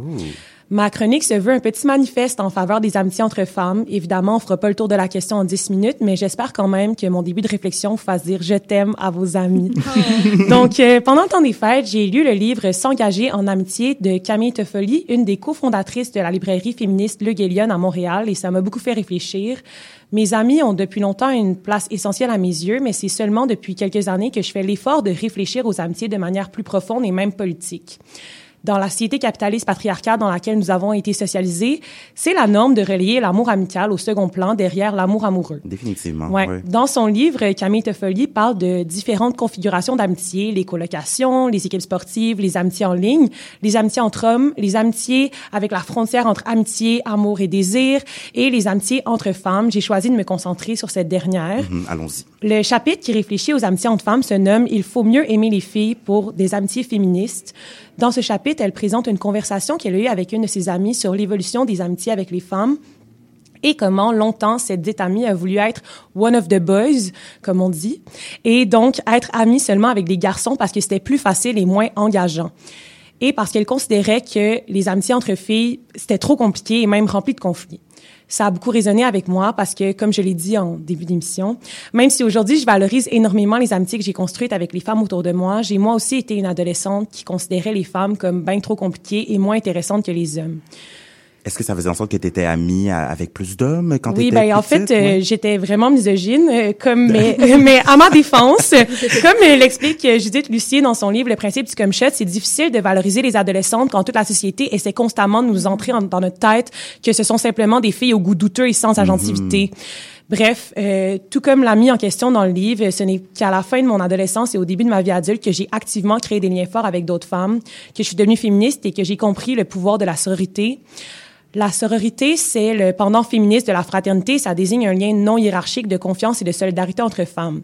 Ma chronique se veut un petit manifeste en faveur des amitiés entre femmes. Évidemment, on fera pas le tour de la question en 10 minutes, mais j'espère quand même que mon début de réflexion vous fasse dire je t'aime à vos amis. [LAUGHS] Donc, euh, pendant le temps des fêtes, j'ai lu le livre S'engager en amitié de Camille Toffoli, une des cofondatrices de la librairie féministe Le Guélion à Montréal, et ça m'a beaucoup fait réfléchir. Mes amis ont depuis longtemps une place essentielle à mes yeux, mais c'est seulement depuis quelques années que je fais l'effort de réfléchir aux amitiés de manière plus profonde et même politique dans la société capitaliste patriarcale dans laquelle nous avons été socialisés, c'est la norme de relier l'amour amical au second plan derrière l'amour amoureux. Définitivement. Ouais. ouais. Dans son livre, Camille Toffoli parle de différentes configurations d'amitié, les colocations, les équipes sportives, les amitiés en ligne, les amitiés entre hommes, les amitiés avec la frontière entre amitié, amour et désir, et les amitiés entre femmes. J'ai choisi de me concentrer sur cette dernière. Mhm, Allons-y. Le chapitre qui réfléchit aux amitiés entre femmes se nomme Il faut mieux aimer les filles pour des amitiés féministes. Dans ce chapitre, elle présente une conversation qu'elle a eue avec une de ses amies sur l'évolution des amitiés avec les femmes et comment longtemps cette dite amie a voulu être one of the boys, comme on dit, et donc être amie seulement avec des garçons parce que c'était plus facile et moins engageant. Et parce qu'elle considérait que les amitiés entre filles, c'était trop compliqué et même rempli de conflits. Ça a beaucoup résonné avec moi parce que, comme je l'ai dit en début d'émission, même si aujourd'hui je valorise énormément les amitiés que j'ai construites avec les femmes autour de moi, j'ai moi aussi été une adolescente qui considérait les femmes comme bien trop compliquées et moins intéressantes que les hommes. Est-ce que ça faisait en sorte que tu étais amie à- avec plus d'hommes quand Oui, tu ben en fait, euh, j'étais vraiment misogyne, euh, comme [LAUGHS] mais, mais [LAUGHS] à ma défense, comme euh, l'explique euh, Judith Lucier dans son livre Le principe du comme shot, c'est difficile de valoriser les adolescentes quand toute la société essaie constamment de nous entrer en- dans notre tête que ce sont simplement des filles au goût douteux et sans agentivité. Bref, euh, tout comme l'a mis en question dans le livre, ce n'est qu'à la fin de mon adolescence et au début de ma vie adulte que j'ai activement créé des liens forts avec d'autres femmes, que je suis devenue féministe et que j'ai compris le pouvoir de la sororité. La sororité, c'est le pendant féministe de la fraternité. Ça désigne un lien non hiérarchique de confiance et de solidarité entre femmes.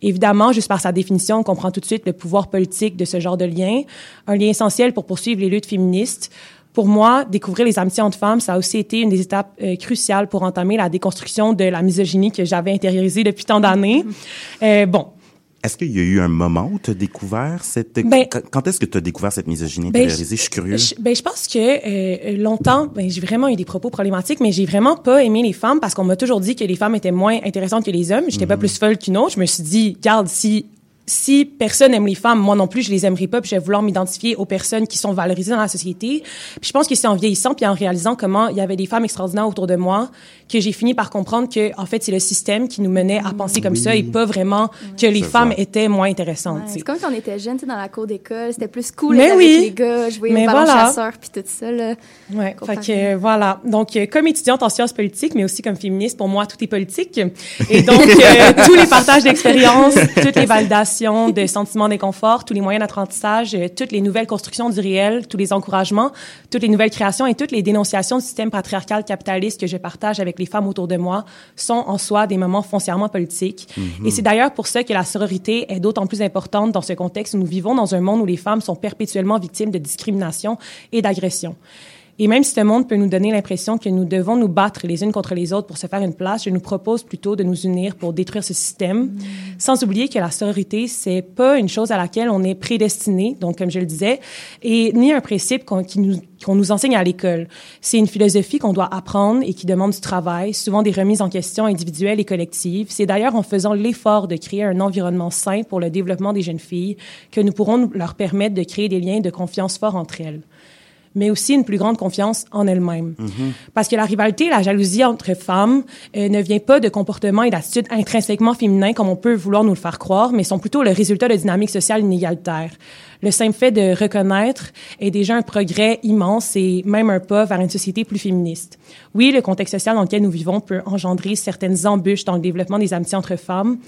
Évidemment, juste par sa définition, on comprend tout de suite le pouvoir politique de ce genre de lien, un lien essentiel pour poursuivre les luttes féministes. Pour moi, découvrir les amitiés entre femmes, ça a aussi été une des étapes euh, cruciales pour entamer la déconstruction de la misogynie que j'avais intériorisée depuis tant d'années. Euh, bon, Est-ce qu'il y a eu un moment où tu as découvert cette... Ben- quand est-ce que tu as découvert cette misogynie Ben, intériorisée? Je suis curieux. Je, ben, je pense que euh, longtemps, ben, j'ai vraiment eu des propos problématiques, mais j'ai vraiment pas aimé les femmes parce qu'on m'a toujours dit que les femmes étaient moins intéressantes que les hommes. J'étais pas plus folle qu'une autre. Je me suis dit, garde, si si personne aime les femmes, moi non plus, je les aimerais pas, puis je vais vouloir m'identifier aux personnes qui sont valorisées dans la société. Puis je pense que c'est en vieillissant, puis en réalisant comment il y avait des femmes extraordinaires autour de moi, que j'ai fini par comprendre que, en fait, c'est le système qui nous menait à penser comme ça et pas vraiment que les femmes étaient moins intéressantes. Ouais, c'est comme quand on était jeune, tu sais, dans la cour d'école, c'était plus cool Mais d'être oui. avec les gars, jouer Mais au ballon voilà. chasseur puis tout ça là. Ouais, fait que euh, voilà. Donc euh, comme étudiante en sciences politiques, mais aussi comme féministe, pour moi tout est politique. Et donc euh, [LAUGHS] tous les partages d'expériences, toutes les validations de [LAUGHS] sentiments d'inconfort, tous les moyens d'apprentissage, euh, toutes les nouvelles constructions du réel, tous les encouragements, toutes les nouvelles créations et toutes les dénonciations du système patriarcal capitaliste que je partage avec les femmes autour de moi sont en soi des moments foncièrement politiques. Et c'est d'ailleurs pour ça que la sororité est d'autant plus importante dans ce contexte où nous vivons dans un monde où les femmes sont perpétuellement victimes de discrimination et d'agression. Et même si ce monde peut nous donner l'impression que nous devons nous battre les unes contre les autres pour se faire une place, je nous propose plutôt de nous unir pour détruire ce système. Sans oublier que la sororité, c'est pas une chose à laquelle on est prédestiné, donc comme je le disais, et ni un principe qu'on nous, nous enseigne à l'école. C'est une philosophie qu'on doit apprendre et qui demande du travail, souvent des remises en question individuelles et collectives. C'est d'ailleurs en faisant l'effort de créer un environnement sain pour le développement des jeunes filles que nous pourrons leur permettre de créer des liens de confiance forts entre elles mais aussi une plus grande confiance en elles-mêmes. Parce que la rivalité et la jalousie entre femmes euh, ne vient pas de comportements et d'attitudes intrinsèquement féminins comme on peut vouloir nous le faire croire, mais sont plutôt le résultat de dynamiques sociales inégalitaires. Le simple fait de reconnaître est déjà un progrès immense et même un pas vers une société plus féministe. Oui, le contexte social dans lequel nous vivons peut engendrer certaines embûches dans le développement des amitiés entre femmes,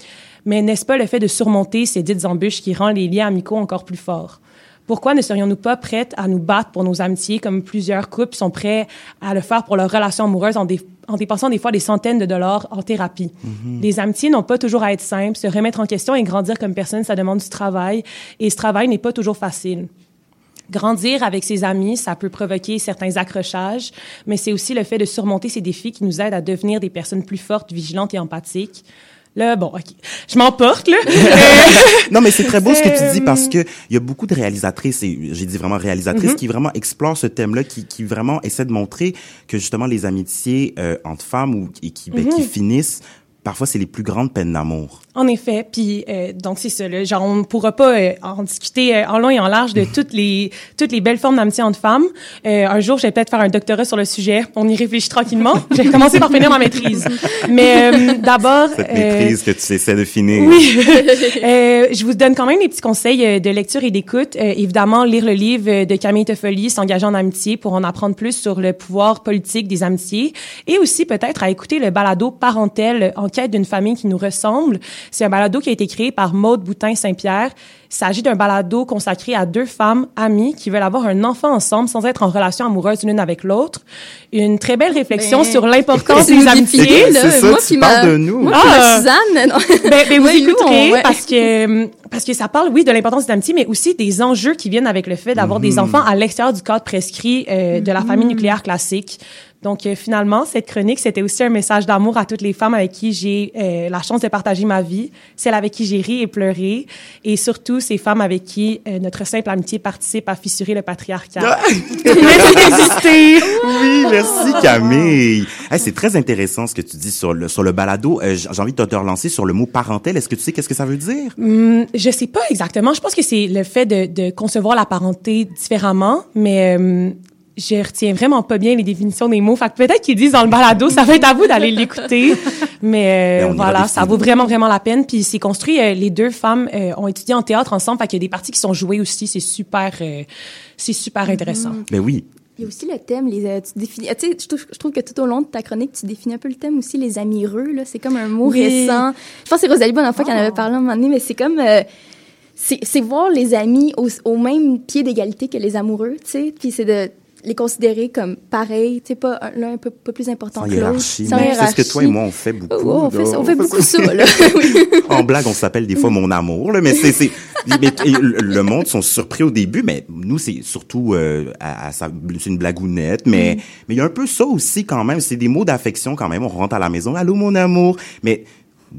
mais n'est-ce pas le fait de surmonter ces dites embûches qui rend les liens amicaux encore plus forts? Pourquoi ne serions-nous pas prêtes à nous battre pour nos amitiés comme plusieurs couples sont prêts à le faire pour leurs relations amoureuses en, dé- en dépensant des fois des centaines de dollars en thérapie? Les amitiés n'ont pas toujours à être simples. Se remettre en question et grandir comme personne, ça demande du travail et ce travail n'est pas toujours facile. Grandir avec ses amis, ça peut provoquer certains accrochages, mais c'est aussi le fait de surmonter ces défis qui nous aident à devenir des personnes plus fortes, vigilantes et empathiques. Là, bon, OK. Je m'emporte, là. [LAUGHS] Non, mais c'est très beau ce que tu dis Euh, parce que il y a beaucoup de réalisatrices et j'ai dit vraiment Mm-hmm. réalisatrices qui vraiment explorent ce thème-là, qui, qui vraiment essaient de montrer que justement les amitiés euh, entre femmes ou et qui, ben, Mm-hmm. qui finissent, parfois c'est les plus grandes peines d'amour. En effet, puis euh, donc c'est ça. Là, genre on ne pourra pas euh, en discuter euh, en long et en large de [LAUGHS] toutes les toutes les belles formes d'amitié entre femmes. Euh, un jour, je vais peut-être faire un doctorat sur le sujet. On y réfléchit tranquillement. [LAUGHS] Je vais commencer par finir ma maîtrise. Mais euh, d'abord, Cette euh, maîtrise que tu essaies de finir. oui. [LAUGHS] Euh, je vous donne quand même des petits conseils de lecture et d'écoute. Euh, évidemment, lire le livre de Camille Toffoli, S'engager en amitié, pour en apprendre plus sur le pouvoir politique des amitiés. Et aussi peut-être à écouter le balado Parentèle, Enquête d'une famille qui nous ressemble. C'est un balado qui a été créé par Maude Boutin-Saint-Pierre. Il s'agit d'un balado consacré à deux femmes amies qui veulent avoir un enfant ensemble sans être en relation amoureuse l'une avec l'autre. Une très belle réflexion Ben, sur l'importance des amitiés. C'est ça, moi, parles ma- de nous. Moi, Ah! Suzanne, non. Ben, ben vous Ouais, nous, on- ouais. parce que parce que ça parle oui de l'importance des amitiés mais aussi des enjeux qui viennent avec le fait d'avoir des enfants à l'extérieur du cadre prescrit euh, de la famille nucléaire classique. Donc euh, finalement cette chronique c'était aussi un message d'amour à toutes les femmes avec qui j'ai euh, la chance de partager ma vie, celles avec qui j'ai ri et pleuré et surtout ces femmes avec qui euh, notre simple amitié participe à fissurer le patriarcat. [LAUGHS] Merci d'exister. Oui, merci Camille. Hey, c'est très intéressant ce que tu dis sur le sur le balado. Euh, j'ai envie de te relancer sur le mot parentel. Est-ce que tu sais qu'est-ce que ça veut dire? Hum, je sais pas exactement. Je pense que c'est le fait de, de concevoir la parenté différemment, mais hum, je retiens vraiment pas bien les définitions des mots. Fait que peut-être qu'ils disent dans le balado, ça va être à vous d'aller l'écouter. [LAUGHS] Mais, euh, Ben, voilà, ça vaut vraiment, vraiment la peine. Puis c'est construit, euh, les deux femmes euh, ont étudié en théâtre ensemble. Fait qu'il y a des parties qui sont jouées aussi. C'est super, euh, c'est super intéressant. Ben oui. Il y a aussi le thème, les, euh, tu définis, ah, tu sais, je trouve, je trouve que tout au long de ta chronique, tu définis un peu le thème aussi, les amireux, là. C'est comme un mot Oui. récent. Je pense que c'est Rosalie Bonenfant qui en avait parlé à un moment donné, mais c'est comme, euh, c'est c'est voir les amis au, au même pied d'égalité que les amoureux, tu sais. Puis c'est de les considérer comme pareils, tu sais, pas un- l'un un peu, pas plus important que l'autre. hiérarchie. Sans Mais C'est ce que toi et hiérarchie. moi on fait beaucoup. Oh, on fait, ça- là. on fait beaucoup ça. là. [LAUGHS] [LAUGHS] En blague, on s'appelle des fois mon amour, là, mais c'est le monde sont surpris au début, mais nous c'est surtout euh, à, c'est une blagounette, mais Mm. mais il y a un peu ça aussi quand même, c'est des mots d'affection quand même. On rentre à la maison, allô mon amour, mais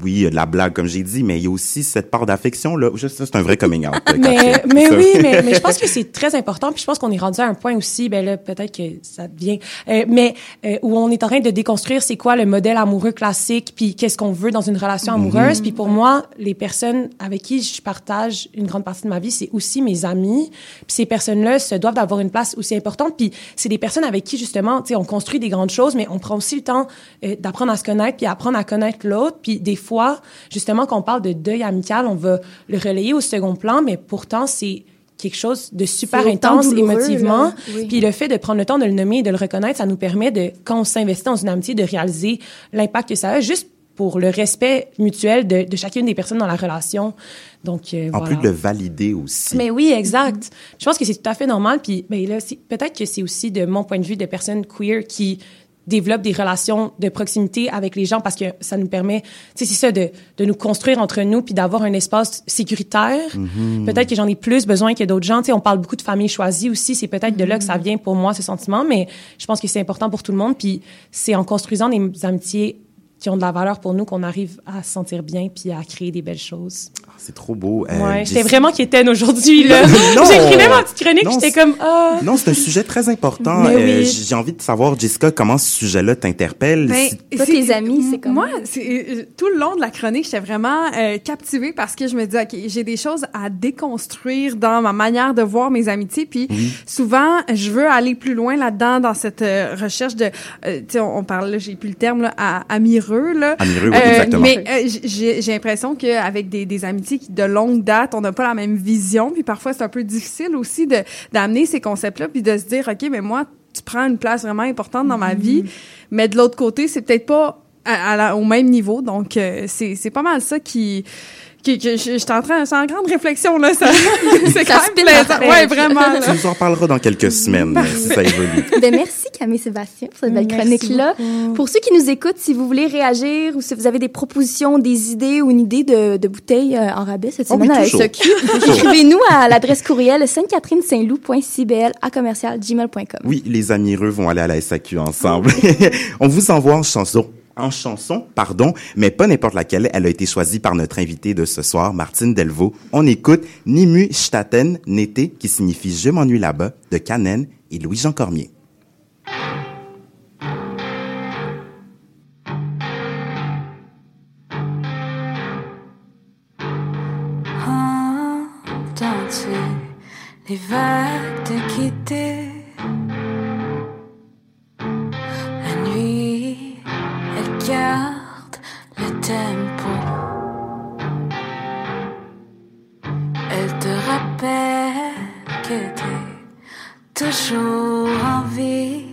oui, il y a de la blague comme j'ai dit, mais il y a aussi cette part d'affection là. Ça, C'est un vrai coming out. [LAUGHS] Mais, oui, mais, mais je [LAUGHS] pense que c'est très important. Puis je pense qu'on est rendu à un point aussi, ben là, peut-être que ça devient, euh, mais euh, où on est en train de déconstruire c'est quoi le modèle amoureux classique, puis qu'est-ce qu'on veut dans une relation amoureuse. Puis pour moi, les personnes avec qui je partage une grande partie de ma vie, c'est aussi mes amis. Puis ces personnes-là se doivent d'avoir une place aussi importante. Puis c'est des personnes avec qui justement, tu sais, on construit des grandes choses, mais on prend aussi le temps euh, d'apprendre à se connaître, puis apprendre à connaître l'autre. Puis des fois, justement, quand on parle de deuil amical, on va le relayer au second plan, mais pourtant, c'est quelque chose de super intense émotivement. Oui. Puis le fait de prendre le temps de le nommer et de le reconnaître, ça nous permet de, quand on s'investit dans une amitié, de réaliser l'impact que ça a juste pour le respect mutuel de, de chacune des personnes dans la relation. Donc, euh, En voilà. plus de le valider aussi. Mais oui, exact. Je pense que c'est tout à fait normal. Puis ben là, peut-être que c'est aussi de mon point de vue de personne queer qui développe des relations de proximité avec les gens parce que ça nous permet, tu sais, c'est ça, de, de nous construire entre nous puis d'avoir un espace sécuritaire. Peut-être que j'en ai plus besoin que d'autres gens. Tu sais, on parle beaucoup de famille choisie aussi. C'est peut-être de là que ça vient pour moi, ce sentiment, mais je pense que c'est important pour tout le monde. Puis c'est en construisant des amitiés qui ont de la valeur pour nous qu'on arrive à se sentir bien puis à créer des belles choses. C'est trop beau. Euh, ouais, j'étais vraiment quétaine aujourd'hui, là. [LAUGHS] Non! J'écrivais ma petite chronique, j'étais c'est- comme, ah. Non, c'est un sujet très important. Euh, oui. J'ai envie de savoir, Jessica, comment ce sujet-là t'interpelle. Ben, Si- Toi, tes amis, c'est comment? Moi, c'est, euh, tout le long de la chronique, j'étais vraiment euh, captivée parce que je me disais, OK, j'ai des choses à déconstruire dans ma manière de voir mes amitiés. Puis souvent, je veux aller plus loin là-dedans dans cette euh, recherche de, euh, tu sais, on, on parle, j'ai plus le terme, là, à, amireux, là. Amireux, oui, Euh, exactement. Mais euh, j'ai j'ai l'impression qu'avec des, des amitiés qui, de longue date, on n'a pas la même vision. Puis parfois, c'est un peu difficile aussi de d'amener ces concepts-là, puis de se dire, OK, mais moi, tu prends une place vraiment importante dans ma vie, mais de l'autre côté, c'est peut-être pas à- à la- au même niveau. Donc, euh, c'est c'est pas mal ça qui... que je, je suis en train, c'est en grande réflexion, là. Ça, [LAUGHS] c'est quand même plaisant. Ouais, vraiment. là. Tu nous en parleras dans quelques semaines euh, si ça évolue. [LAUGHS] Ben, merci Camille Sébastien pour cette belle Merci chronique-là. Pour ceux qui nous écoutent, si vous voulez réagir ou si vous avez des propositions, des idées ou une idée de, de bouteille euh, en rabais cette Oh oui, semaine à la toujours. SAQ, [LAUGHS] écrivez-nous à l'adresse courriel sainte-catherine-saint-loup.cbl à commercial gmail.com. Oui, les amireux vont aller à la SAQ ensemble. On vous envoie en chanson. En chanson, pardon, mais pas n'importe laquelle. Elle a été choisie par notre invitée de ce soir, Martine Delvaux. On écoute Nimu Staten Nété, qui signifie Je m'ennuie là-bas, de Canen et Louis-Jean Cormier. Garde le tempo. Elle te rappelle que t'es toujours en vie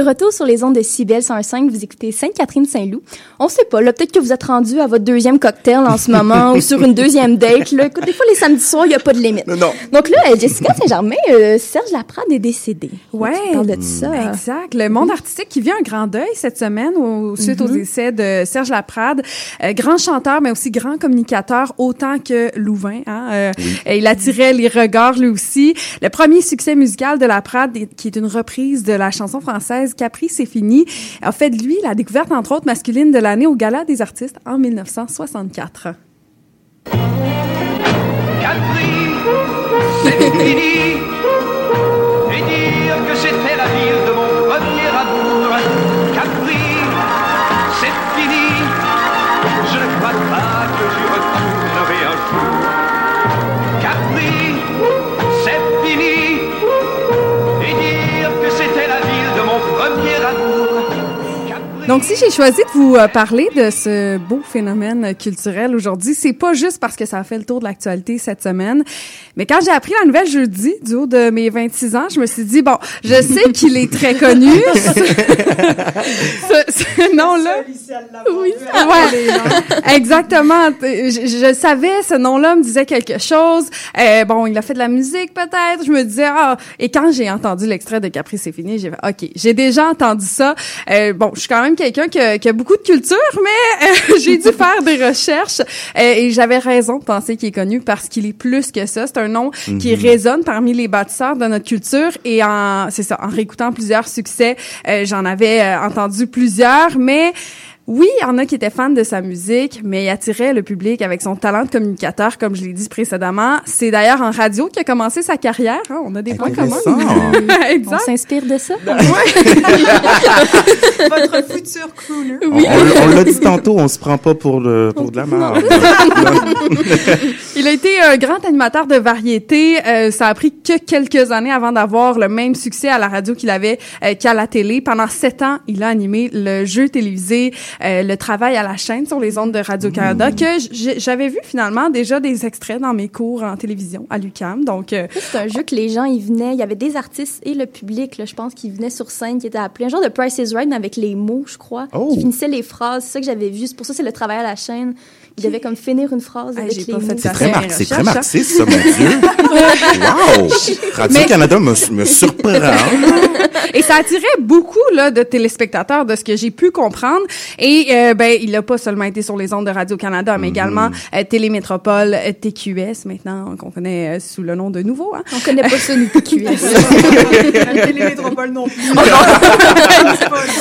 De retour sur les ondes de Cibel 105, vous écoutez Sainte-Catherine-Saint-Loup. On sait pas, là, peut-être que vous êtes rendu à votre deuxième cocktail en ce [LAUGHS] moment ou sur une deuxième date. Là. Écoute, des fois, les samedis soirs, il n'y a pas de limite. Non. Donc là, euh, Jessica Saint-Germain, euh, Serge Laprade est décédé. Ouais. Tu parles de ça. Exact. Le monde artistique qui vit un grand deuil cette semaine au, suite aux décès de Serge Laprade, Euh, grand chanteur mais aussi grand communicateur autant que Louvain. Hein? Euh, il attirait les regards lui aussi. Le premier succès musical de Laprade, qui est une reprise de la chanson française Capri c'est fini, a fait de lui la découverte entre autres masculine de l'année au Gala des artistes en 1964. Capri, c'est fini. Donc, si j'ai choisi de vous euh, parler de ce beau phénomène culturel aujourd'hui, c'est pas juste parce que ça a fait le tour de l'actualité cette semaine, mais quand j'ai appris la nouvelle jeudi, du haut de mes 26 ans, je me suis dit, bon, je [LAUGHS] sais qu'il est très connu, [LAUGHS] ce, nom-là. Oui, ouais, [LAUGHS] exactement. Je, je savais, ce nom-là me disait quelque chose. Euh, bon, il a fait de la musique peut-être. Je me disais, ah, et quand j'ai entendu l'extrait de Capri, c'est fini, j'ai fait, OK, j'ai déjà entendu ça. Euh, bon, je suis quand même quelqu'un qui, a- qui a beaucoup de culture, mais euh, [LAUGHS] j'ai dû faire des recherches euh, et j'avais raison de penser qu'il est connu parce qu'il est plus que ça. C'est un nom qui résonne parmi les bâtisseurs de notre culture et en, c'est ça, en réécoutant plusieurs succès, euh, j'en avais euh, entendu plusieurs, mais oui, il y en a qui étaient fans de sa musique, mais il attirait le public avec son talent de communicateur, comme je l'ai dit précédemment. C'est d'ailleurs en radio qu'il a commencé sa carrière. hein. On a des points communs. [LAUGHS] On s'inspire de ça? [LAUGHS] Votre futur crooner. On, on- on l'a dit tantôt, on se prend pas pour, le, pour de la merde. [LAUGHS] Il a été un grand animateur de variété. Euh, ça a pris que quelques années avant d'avoir le même succès à la radio qu'il avait euh, qu'à la télé. Pendant sept ans, il a animé le jeu télévisé, euh, le travail à la chaîne sur les ondes de Radio-Canada, que j- j'avais vu finalement déjà des extraits dans mes cours en télévision à l'UQAM. Donc, euh, C'est un jeu que les gens, ils venaient, il y avait des artistes et le public, là, je pense, qui venaient sur scène, qui étaient appelés un genre de Price is Right, mais avec les mots, je crois, Oh. qui finissaient les phrases. C'est ça que j'avais vu. C'est pour ça que c'est le travail à la chaîne. Ils devaient comme finir une phrase Ah, avec les mots. fait C'est très, fait mar- mes c'est très recherches, marxiste, ça, mon Dieu. [LAUGHS] Wow! Radio-Canada me, me surprend. [LAUGHS] Et ça attirait beaucoup là de téléspectateurs de ce que j'ai pu comprendre. Et euh, ben il a pas seulement été sur les ondes de Radio Canada, mais également euh, Télémétropole, euh, TQS maintenant qu'on connaît euh, sous le nom de Nouveau. Hein. On connaît pas ça, nous. [LAUGHS] La télémétropole non plus.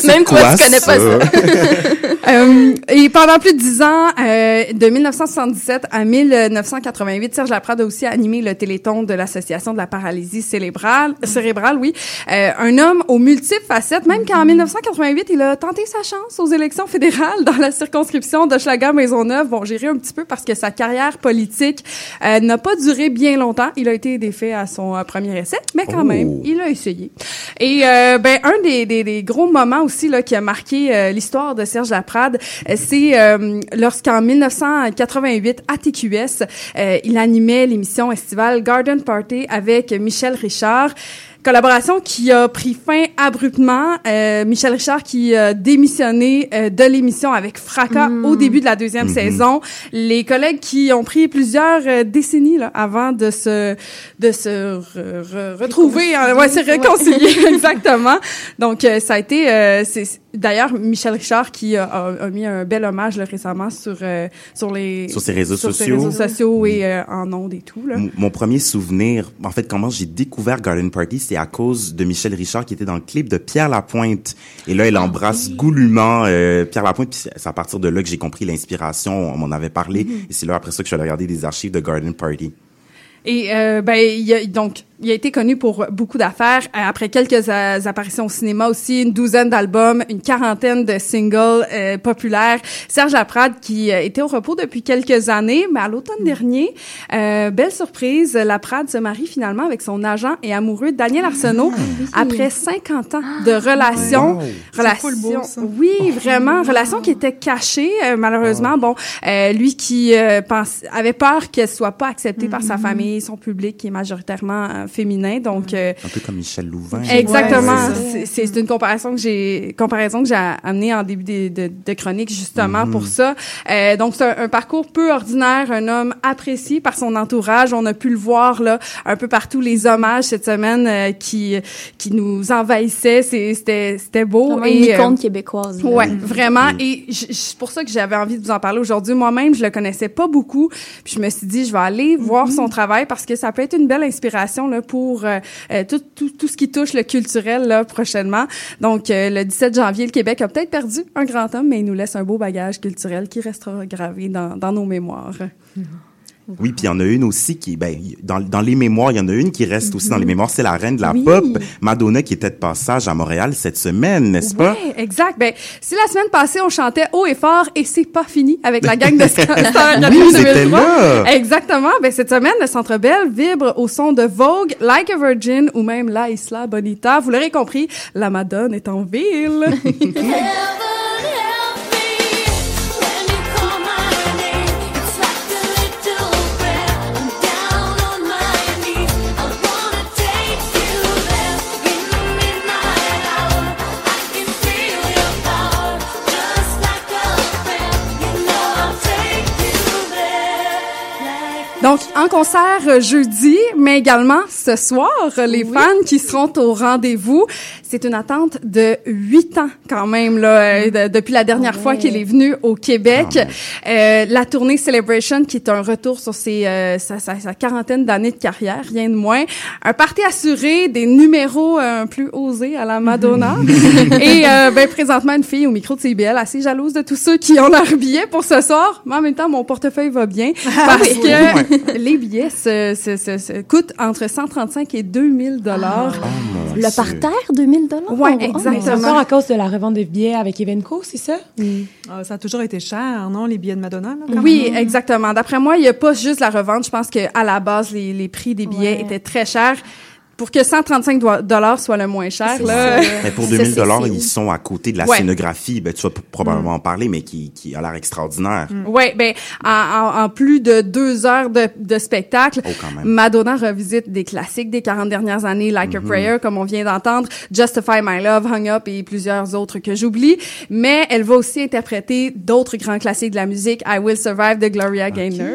Même toi, Quoi, tu connais pas ça. Euh, et pendant plus de dix ans, euh, de 1977 à 1988, Serge Laprade a aussi animé le Téléthon de l'Association de la paralysie cérébrale, cérébrale, oui. Euh, un homme aux multiples facettes, même qu'en 1988, il a tenté sa chance aux élections fédérales dans la circonscription de Maisonneuve. Bon, j'ai ri un petit peu parce que sa carrière politique euh, n'a pas duré bien longtemps. Il a été défait à son euh, premier essai, mais quand Oh. même, il a essayé. Et euh, ben un des, des, des gros moments aussi là qui a marqué euh, l'histoire de Serge Laprade, c'est euh, lorsqu'en 1988 à TQS, il animait l'émission estivale Garden Party avec Michel Richard. Collaboration qui a pris fin abruptement. Euh, Michel Richard qui a démissionné euh, de l'émission avec fracas au début de la deuxième saison. Les collègues qui ont pris plusieurs euh, décennies là, avant de se de se re- re- retrouver, euh, ouais, se réconcilier [LAUGHS] exactement. Donc euh, ça a été euh, c'est d'ailleurs Michel Richard qui a, a- a mis un bel hommage là, récemment sur euh, sur les Sur ses réseaux sur ses sociaux. réseaux sociaux et euh, en ondes et tout là. Mon premier souvenir, en fait, comment j'ai découvert Garden Party, c'est à cause de Michel Richard qui était dans le clip de Pierre Lapointe. Et là, il Ah embrasse goulûment euh, Pierre Lapointe. Puis c'est à partir de là que j'ai compris l'inspiration. On m'en avait parlé. Mm-hmm. Et c'est là, après ça, que je suis allé regarder des archives de Garden Party. Et euh, ben il a, donc il a été connu pour beaucoup d'affaires. Euh, Après quelques euh, apparitions au cinéma aussi, une douzaine d'albums, une quarantaine de singles euh, populaires. Serge Laprade qui euh, était au repos depuis quelques années, mais à l'automne dernier, euh, belle surprise, Laprade se marie finalement avec son agent et amoureux Daniel Arsenault après 50 ans de relation. Wow. Relation, full beau, ça. oui, vraiment, relation qui était cachée euh, malheureusement. Bon, euh, lui qui euh, pense, avait peur qu'elle soit pas acceptée par sa famille, son public qui est majoritairement féminin. Donc, euh, Un peu comme Michel Louvain. Exactement. Ouais, c'est une comparaison que j'ai comparaison que j'ai amenée en début de, de, de chronique justement pour ça. Euh, donc c'est un, un parcours peu ordinaire, un homme apprécié par son entourage. On a pu le voir là un peu partout les hommages cette semaine euh, qui qui nous envahissaient. C'est- C'était c'était beau Vraiment une et euh, icône québécoise. là. Ouais, vraiment. Et j- j- c'est pour ça que j'avais envie de vous en parler aujourd'hui. Moi-même, je le connaissais pas beaucoup. Puis je me suis dit, je vais aller voir son travail parce que ça peut être une belle inspiration là pour euh, euh, tout, tout, tout ce qui touche le culturel là prochainement. Donc euh, le 17 janvier, le Québec a peut-être perdu un grand homme, mais il nous laisse un beau bagage culturel qui restera gravé dans, dans nos mémoires. Oui, puis il y en a une aussi qui, ben, dans, dans les mémoires, il y en a une qui reste aussi dans Mhm. les mémoires, c'est la reine de la Oui. pop, Madonna, qui était de passage à Montréal cette semaine, n'est-ce pas? Ouais, exact. Ben, si la semaine passée, on chantait haut et fort et c'est pas fini avec la gang de [LAUGHS] Star Oui, c'était 2003. là. Exactement. Ben, cette semaine, le Centre Bell vibre au son de Vogue, Like a Virgin ou même La Isla Bonita. Vous l'aurez compris, la Madone est en ville. [LAUGHS] Donc, en concert euh, jeudi, mais également ce soir, les fans qui seront au rendez-vous. C'est une attente de huit ans quand même, là, euh, de- depuis la dernière fois qu'il est venu au Québec. Euh, la tournée Celebration, qui est un retour sur ses, euh, sa, sa- sa quarantaine d'années de carrière, rien de moins. Un party assuré, des numéros euh, plus osés à la Madonna. [LAUGHS] Et euh, ben, présentement, une fille au micro de CBL assez jalouse de tous ceux qui ont leur billet pour ce soir. Mais en même temps, mon portefeuille va bien parce que [LAUGHS] les billets se, se, se, se coûtent entre 135 et 2000 dollars. Oh, mon Le parterre, 2000 dollars. Ouais, Mais exactement. c'est encore à cause de la revente des billets avec Evenco, c'est ça? Ah, ça a toujours été cher, non, les billets de Madonna? Là, quand Oui, même? exactement. D'après moi, il n'y a pas juste la revente. Je pense que à la base, les, les prix des billets Ouais. étaient très chers. Pour que 135 do- dollars soit le moins cher, là. ça. Mais pour Ça, 2000 c'est- dollars, ils sont à côté de la Ouais. scénographie. Ben, tu vas probablement en parler, mais qui, qui a l'air extraordinaire. Ouais, ben en, en- en plus de deux heures de, de spectacle, Oh, quand même. Madonna revisite des classiques des 40 dernières années, Like a Prayer, comme on vient d'entendre, Justify My Love, Hung Up et plusieurs autres que j'oublie. Mais elle va aussi interpréter d'autres grands classiques de la musique, I Will Survive de Gloria Gaynor,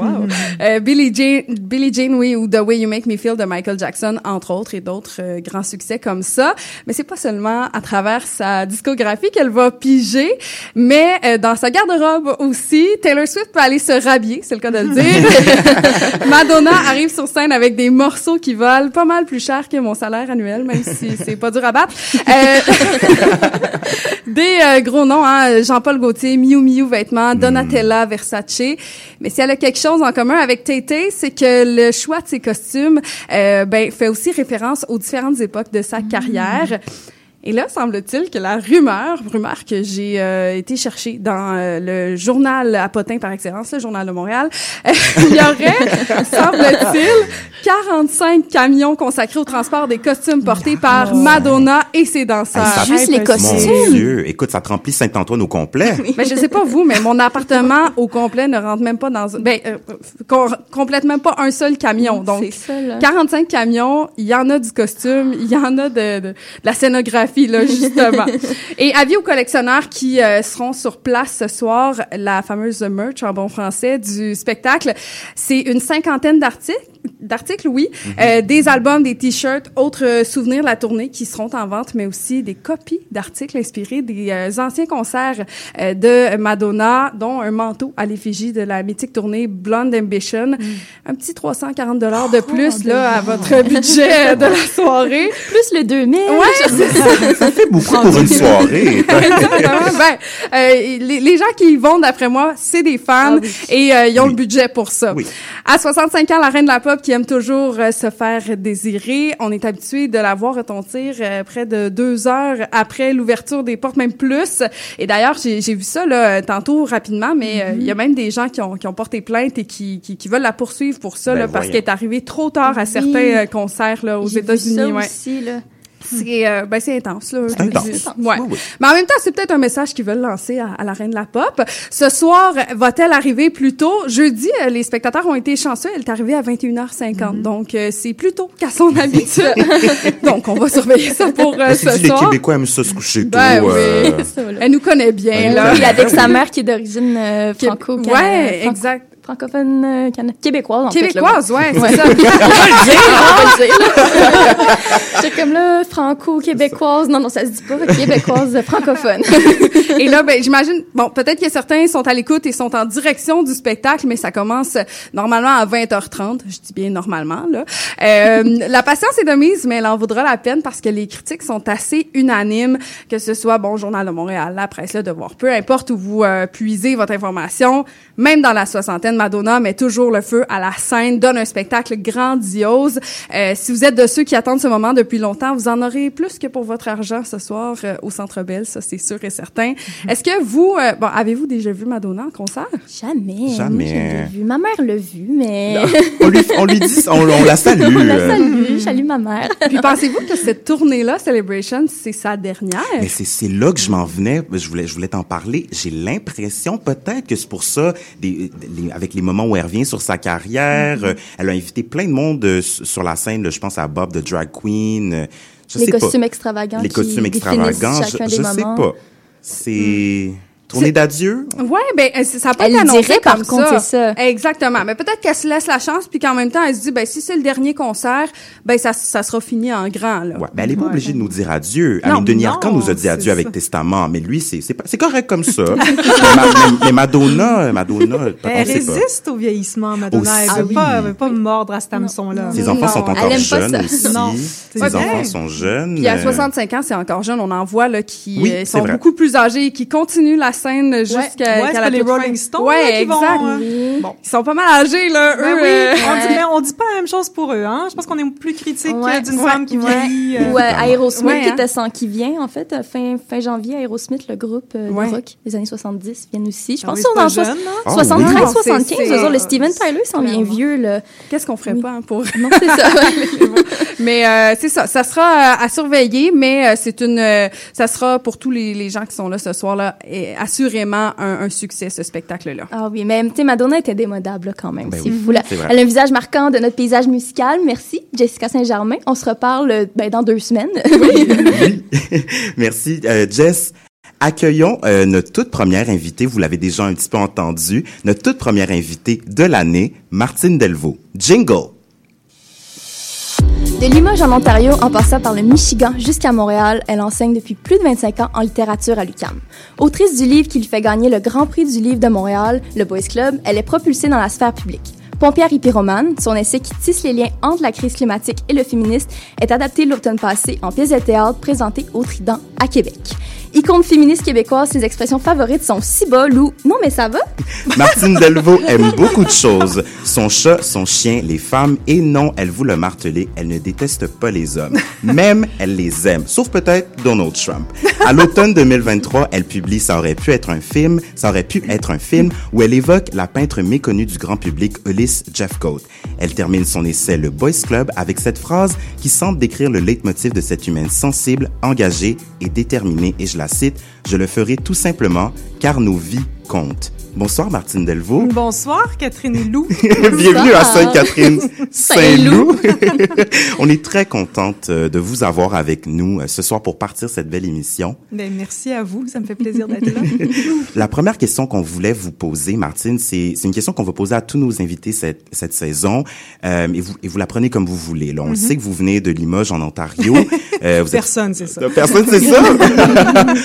wow. Euh, Billie Jean, Billie Jean, oui, ou The Way You Make Me Feel de Michael Jackson, entre autres, et d'autres euh, grands succès comme ça. Mais c'est pas seulement à travers sa discographie qu'elle va piger, mais euh, dans sa garde-robe aussi. Taylor Swift peut aller se rhabiller, c'est le cas de le dire. [LAUGHS] Madonna arrive sur scène avec des morceaux qui valent pas mal plus cher que mon salaire annuel, même si c'est pas dur à battre. Euh, des gros noms, hein, Jean-Paul Gaultier, Miu Miu vêtements, Donatella, Versace. Mais si elle a quelque chose en commun avec Tay-Tay, c'est que le choix de ses costumes euh, ben, fait aussi référence aux différentes époques de sa carrière. Et là, semble-t-il que la rumeur, rumeur que j'ai euh, été chercher dans euh, le journal à Potin par excellence, le journal de Montréal, [LAUGHS] il y aurait, [LAUGHS] semble-t-il, 45 camions consacrés au transport des costumes portés par Madonna et ses danseurs. Juste les Mon costumes. Dieu. Écoute, ça te remplit Saint-Antoine au complet. Ben, je sais pas vous, mais mon appartement au complet ne rentre même pas dans... Ben, euh, com- complète même pas un seul camion. Donc, C'est ça, là. 45 camions, il y en a du costume, il y en a de, de, de la scénographie, [LAUGHS] justement. Et avis aux collectionneurs qui euh, seront sur place ce soir, la fameuse merch en bon français du spectacle, c'est une cinquantaine d'articles, d'articles, oui, euh, des albums, des t-shirts, autres euh, souvenirs de la tournée qui seront en vente, mais aussi des copies d'articles inspirés des euh, anciens concerts euh, de Madonna, dont un manteau à l'effigie de la mythique tournée Blonde Ambition. Un petit 340 dollars de plus, là, à votre budget de la soirée. Plus le 2000. Ouais, [LAUGHS] Ça fait beaucoup pour une soirée. [LAUGHS] Ben, euh, les, les gens qui y vont, d'après moi, c'est des fans et euh, ils ont Oui. le budget pour ça. Oui. À 65 ans, la reine de la pop qui aime toujours euh, se faire désirer, on est habitué de la voir retentir euh, près de deux heures après l'ouverture des portes, même plus. Et d'ailleurs, j'ai j'ai vu ça là, tantôt rapidement, mais euh, il y a même des gens qui ont, qui ont porté plainte et qui, qui, qui veulent la poursuivre pour ça, Ben là, parce qu'elle est arrivée trop tard à Oui. certains concerts là, aux États-Unis. ça ouais. aussi, là. C'est euh, ben c'est intense là. C'est intense. dis. Oui, Ouais. oui. Mais en même temps, c'est peut-être un message qu'ils veulent lancer à, à la reine de la pop. Ce soir, va-t-elle arriver plus tôt? Jeudi, euh, les spectateurs ont été chanceux, elle est arrivée à 21h50. Mm-hmm. Donc euh, c'est plus tôt qu'à son habitude. [LAUGHS] Donc on va surveiller ça pour euh, Ben, c'est ce dit, les soir. Québécois aiment ça se coucher tôt. Ben euh, oui. Ça, là. Elle nous connaît bien là. Oui, avec Ben sa mère qui est d'origine euh, Qui- franco Ouais, exact. Francophone euh, cana- québécoise en fait. Québécoise, ouais, c'est ça. [LAUGHS] [LAUGHS] [LAUGHS] J'étais comme là, franco-québécoise. Non, non, ça se dit pas. Québécoise euh, francophone. Et là, ben, j'imagine, bon, peut-être que certains sont à l'écoute et sont en direction du spectacle, mais ça commence euh, normalement à 20h30. Je dis bien normalement, là. Euh, la patience est de mise, mais elle en vaudra la peine parce que les critiques sont assez unanimes, que ce soit, bon, Journal de Montréal, la presse, le devoir, peu importe où vous euh, puisez votre information, même dans la soixantaine, Madonna met toujours le feu à la scène, donne un spectacle grandiose. Euh, si vous êtes de ceux qui attendent ce moment depuis longtemps, vous en aurez plus que pour votre argent ce soir euh, au Centre Bell, ça c'est sûr et certain. Est-ce que vous, euh, bon, avez-vous déjà vu Madonna en concert? Jamais. Jamais. Vu. Ma mère l'a vu, mais on, lui, on lui dit, on, on la salue. [LAUGHS] on la euh. salue. Ma mère. [LAUGHS] Puis pensez-vous que cette tournée-là, Celebration, c'est sa dernière? Mais c'est c'est là que je m'en venais. Je voulais je voulais t'en parler. J'ai l'impression peut-être que c'est pour ça, des, les- avec les moments où elle revient sur sa carrière, Mm-hmm. euh, elle a invité plein de monde euh, sur la scène. là, je pense à Bob de Drag Queen. euh, Je Les sais costumes pas. extravagants Les costumes extravagants. Je, je sais pas. C'est tournée d'adieu? Ouais, ben euh, ça pas Elle été le annoncé dirait, par comme contre, ça. c'est ça. Exactement. Mais peut-être qu'elle se laisse la chance puis qu'en même temps elle se dit ben si c'est le dernier concert, ben ça ça sera fini en grand là. Ouais, ben elle est pas obligée de nous dire adieu. Non, Aline Denis Arcand nous a dit adieu avec ça. Testament, mais lui c'est c'est pas- c'est correct comme ça. [LAUGHS] mais, Ma- mais- mais Madonna, Madonna, on Elle pas. résiste au vieillissement, Madonna. Aussi. Elle veut oui. pas, elle veut pas mordre à cet hameçon-là. Ses enfants Non, sont encore jeunes ça. aussi. Non, Ses enfants sont jeunes. Puis à euh, 65 ans, c'est encore jeune, on en voit là qui Oui, euh, sont beaucoup plus âgés, qui continuent la scène jusqu'à Ouais, qu'à c'est les. Rolling Stones, Ouais, là, exact. euh, Bon, ils sont pas mal âgés là, Ben eux. oui, euh, on dit, mais on dit pas la même chose pour eux, hein. Je pense qu'on est plus critique Ouais, d'une ouais, femme qui ouais. vieillit. euh, Ou euh, Aerosmith Ouais, qui hein. était sans qui vient en fait fin fin janvier Aerosmith le groupe euh, rock des années 70 viennent aussi je Ah pense hein? Ah 73 oui. 75 C'est- je veux dire, le Steven Tyler s'en vient vieux là Qu'est-ce qu'on ferait pas hein, pour non c'est ça. [LAUGHS] Mais c'est ça, ça sera à surveiller, mais c'est une, ça sera pour tous les, les gens qui sont là ce soir-là, et assurément un, un succès ce spectacle-là. ah oui mais tu sais Madonna était démodable là, quand même Ben oui, là. c'est vrai. elle a un visage marquant de notre paysage musical merci Jessica Saint-Germain on se reparle ben, dans deux semaines [LAUGHS] Oui. Merci, euh, Jess. Accueillons euh, notre toute première invitée, vous l'avez déjà un petit peu entendu, notre toute première invitée de l'année, Martine Delvaux. Jingle! De Limoges en Ontario, en passant par le Michigan jusqu'à Montréal, elle enseigne depuis plus de 25 ans en littérature à l'UQAM. Autrice du livre qui lui fait gagner le Grand Prix du livre de Montréal, le Boys Club, elle est propulsée dans la sphère publique. Pompière hippyromane, son essai qui tisse les liens entre la crise climatique et le féministe est adapté l'automne passé en pièce de théâtre présentée au Trident à Québec. Icône féministe québécoise, ses expressions favorites sont si bol ou non mais ça va. [LAUGHS] Martine Delvaux aime beaucoup de choses. Son chat, son chien, les femmes, et non, elle vous le marteler, elle ne déteste pas les hommes. Même, elle les aime. Sauf peut-être Donald Trump. À l'automne 2023, elle publie Ça aurait pu être un film, ça pu être un film, où elle évoque la peintre méconnue du grand public, Ulysse Jeffcoat. Elle termine son essai Le Boys Club avec cette phrase qui semble décrire le leitmotiv de cette humaine sensible, engagée et déterminée, et je la cite, Je le ferai tout simplement car nos vies comptent. Bonsoir Martine Delvaux. Bonsoir, Catherine Lou. [LAUGHS] Bienvenue à Sainte-Catherine, [LAUGHS] Saint-Loup. [LAUGHS] On est très contente euh, de vous avoir avec nous euh, ce soir pour partir cette belle émission. Ben, merci à vous, ça me fait plaisir d'être là. La première question qu'on voulait vous poser, Martine, c'est une question qu'on va poser à tous nos invités cette, cette saison. Euh, et, vous, et vous la prenez comme vous voulez. Là, on le sait que vous venez de Limoges, en Ontario. Euh, vous êtes- Personne, c'est ça. Personne, c'est ça?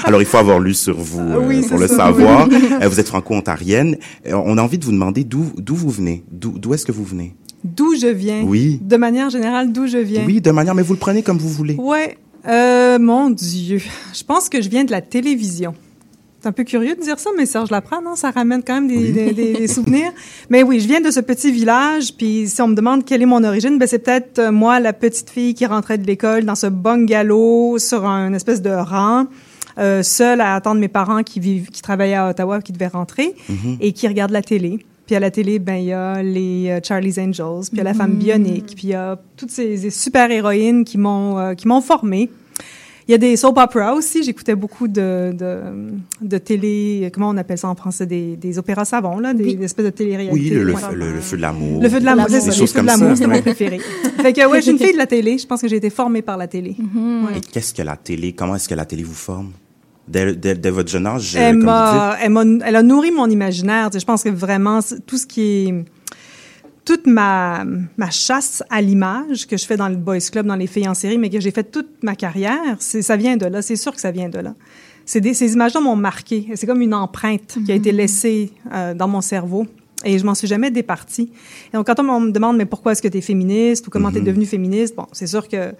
Alors, il faut avoir lu sur vous euh, Oui, pour le ça, savoir. Vous êtes franco-ontarienne. Euh, on a envie de vous demander d'où vous venez. D'où est-ce que vous venez? D'où je viens? Oui. De manière générale, d'où je viens? Oui, de manière, mais vous le prenez comme vous voulez. Ouais. Euh, mon Dieu. Je pense que je viens de la télévision. C'est un peu curieux de dire ça, mais Serge Laprade, non, ça ramène quand même des, Oui. des- des- des [LAUGHS] souvenirs. Mais oui, je viens de ce petit village, puis si on me demande quelle est mon origine, ben c'est peut-être euh, moi, la petite fille qui rentrait de l'école dans ce bungalow sur un espèce de rang, euh, seule à attendre mes parents qui vivent, qui travaillaient à Ottawa, qui devaient rentrer Mhm. et qui regardent la télé. Puis à la télé, ben il y a les euh, Charlie's Angels, puis il y a la femme bionique, puis il y a toutes ces, ces super héroïnes qui m'ont euh, qui m'ont formée. Il y a des soap operas aussi. J'écoutais beaucoup de, de, de télé, comment on appelle ça en français, des, des opéras savants, là, des, Oui. des espèces de télé-réalités. Oui, le, le, Ouais. le- le feu de l'amour. Le feu de l'amour, c'est ça, feux comme de l'amour, c'est mon préféré. [LAUGHS] fait que ouais, je suis une fille de la télé. Je pense que j'ai été formée par la télé. Et qu'est-ce que la télé, comment est-ce que la télé vous forme? Dès, dès, dès votre jeune âge, euh, Elle comme vous dites? m'a, elle m'a, elle a nourri mon imaginaire. Tu sais, je pense que vraiment tout ce qui est toute ma ma chasse à l'image que je fais dans le boys club, dans les filles en série, mais que j'ai fait toute ma carrière, ça vient de là. C'est sûr que ça vient de là. C'est des, ces images-là m'ont marqué. C'est comme une empreinte qui a été laissée euh, dans mon cerveau. Et je m'en suis jamais départie. Et donc, quand on me demande, mais pourquoi est-ce que tu es féministe ou comment tu es devenue féministe, bon, c'est sûr que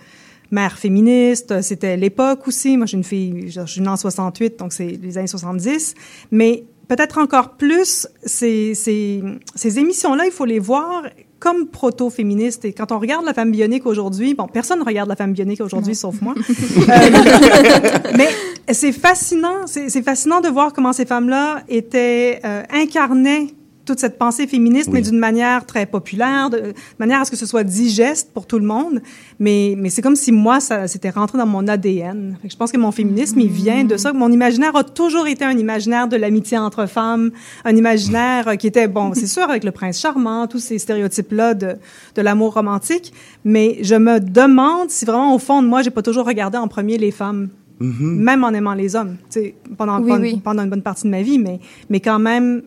mère féministe, c'était l'époque aussi. Moi, suis une fille, je suis née en 68, donc c'est les années 70. Mais peut-être encore plus, ces, ces, ces émissions-là, il faut les voir comme proto-féministes. Et quand on regarde la femme bionique aujourd'hui, bon, personne ne regarde la femme bionique aujourd'hui, sauf moi. [LAUGHS] Euh, mais c'est fascinant, c'est fascinant de voir comment ces femmes-là étaient euh, incarnaient toute cette pensée féministe, mais d'une manière très populaire, de manière à ce que ce soit digeste pour tout le monde. Mais, mais c'est comme si moi, ça c'était rentré dans mon ADN. Fait que je pense que mon féminisme, il vient de ça. Mon imaginaire a toujours été un imaginaire de l'amitié entre femmes, un imaginaire qui était, bon, c'est sûr, avec le prince charmant, tous ces stéréotypes-là de, de l'amour romantique. Mais je me demande si vraiment, au fond de moi, j'ai pas toujours regardé en premier les femmes même en aimant les hommes, tu sais, pendant, Oui, pendant, oui. pendant une bonne partie de ma vie, mais, mais quand même,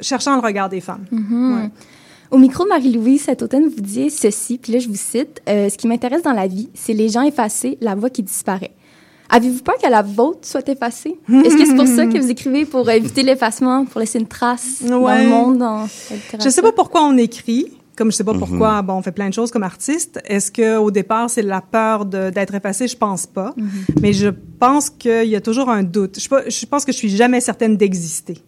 cherchant le regard des femmes. Ouais. Au micro, Marie-Louise, cet automne, vous disiez ceci, puis là, je vous cite Euh, Ce qui m'intéresse dans la vie, c'est les gens effacés, la voix qui disparaît. Avez-vous peur que la vôtre soit effacée? Est-ce que c'est pour ça que vous écrivez, pour éviter l'effacement, pour laisser une trace dans le monde, dans la? Je sais pas pourquoi on écrit, comme je sais pas pourquoi, bon, on fait plein de choses comme artiste. Est-ce que au départ c'est la peur de- d'être effacé Je pense pas, mais je pense qu'il y a toujours un doute. Je, je pense que je suis jamais certaine d'exister.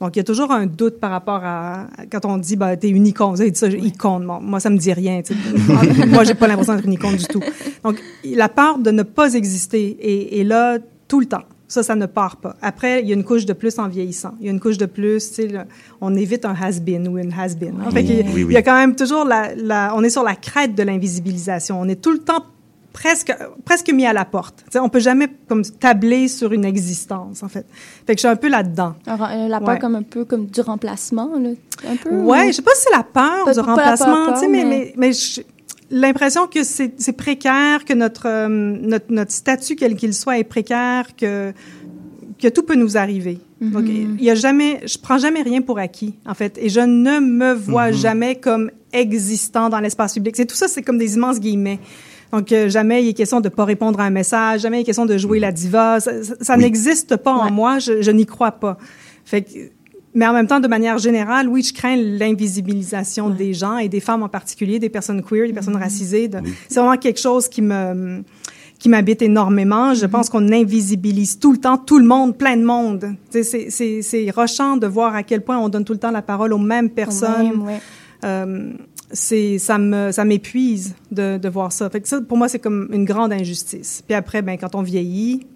Donc, il y a toujours un doute par rapport à quand on dit, bah, t'es une icône. Vous avez dit ça, icône. Bon, moi, ça me dit rien. [LAUGHS] moi, j'ai pas l'impression d'être une icône du tout. Donc, la peur de ne pas exister est, est là tout le temps. Ça, ça ne part pas. Après, il y a une couche de plus en vieillissant. Il y a une couche de plus, tu sais, on évite un has-been ou une has-been. hein. Oui, oui. Il y a quand même toujours la, la, on est sur la crête de l'invisibilisation. On est tout le temps presque, presque mis à la porte. Sais, on peut jamais comme tabler sur une existence, en fait. Fait que je suis un peu là-dedans. Euh, la peur Ouais. comme un peu comme du remplacement, là, un peu? Ouais, ou- je sais pas si c'est la peur Pas- du pas remplacement, peur, mais, mais- mais, mais je- l'impression que c'est c'est précaire, que notre, euh, notre, notre statut, quel qu'il soit, est précaire, que, que tout peut nous arriver. Donc, il y a jamais, je prends jamais rien pour acquis, en fait, et je ne me vois jamais comme existant dans l'espace public. C'est tout ça, c'est comme des immenses guillemets. Donc, euh, jamais il est question de pas répondre à un message, jamais il est question de jouer la diva. Ça, ça- ça Oui. n'existe pas en moi, je, je n'y crois pas. Fait que, mais en même temps, de manière générale, oui, je crains l'invisibilisation des gens et des femmes en particulier, des personnes queer, des personnes racisées. de- C'est vraiment quelque chose qui me qui m'habite énormément. Je pense qu'on invisibilise tout le temps, tout le monde, plein de monde. C'est c'est- c'est rochant de voir à quel point on donne tout le temps la parole aux mêmes personnes. Même, ouais. Euh, c'est ça me ça m'épuise de, de voir ça. Fait que ça pour moi c'est comme une grande injustice. Puis après ben quand on vieillit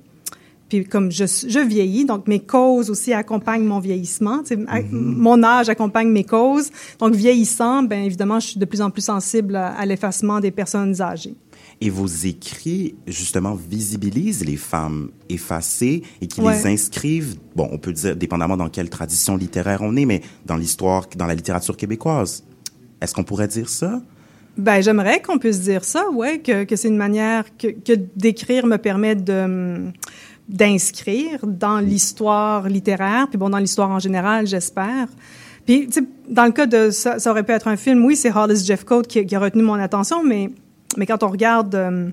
puis comme je, je vieillis, donc mes causes aussi accompagnent mon vieillissement. A- Mon âge accompagne mes causes. Donc vieillissant, ben évidemment, je suis de plus en plus sensible à, à l'effacement des personnes âgées. Et vos écrits, justement, visibilisent les femmes effacées et qui Ouais. les inscrivent, bon, on peut dire, dépendamment dans quelle tradition littéraire on est, mais dans l'histoire, dans la littérature québécoise. Est-ce qu'on pourrait dire ça? Ben, j'aimerais qu'on puisse dire ça, ouais, que, c'est une manière que, d'écrire me permet hum, d'inscrire dans l'histoire littéraire, puis bon, dans l'histoire en général, j'espère. Puis, dans le cas de ça, ça aurait pu être un film, oui, c'est Hollis Jeffcoat qui, qui a retenu mon attention, mais, mais quand on regarde, hum,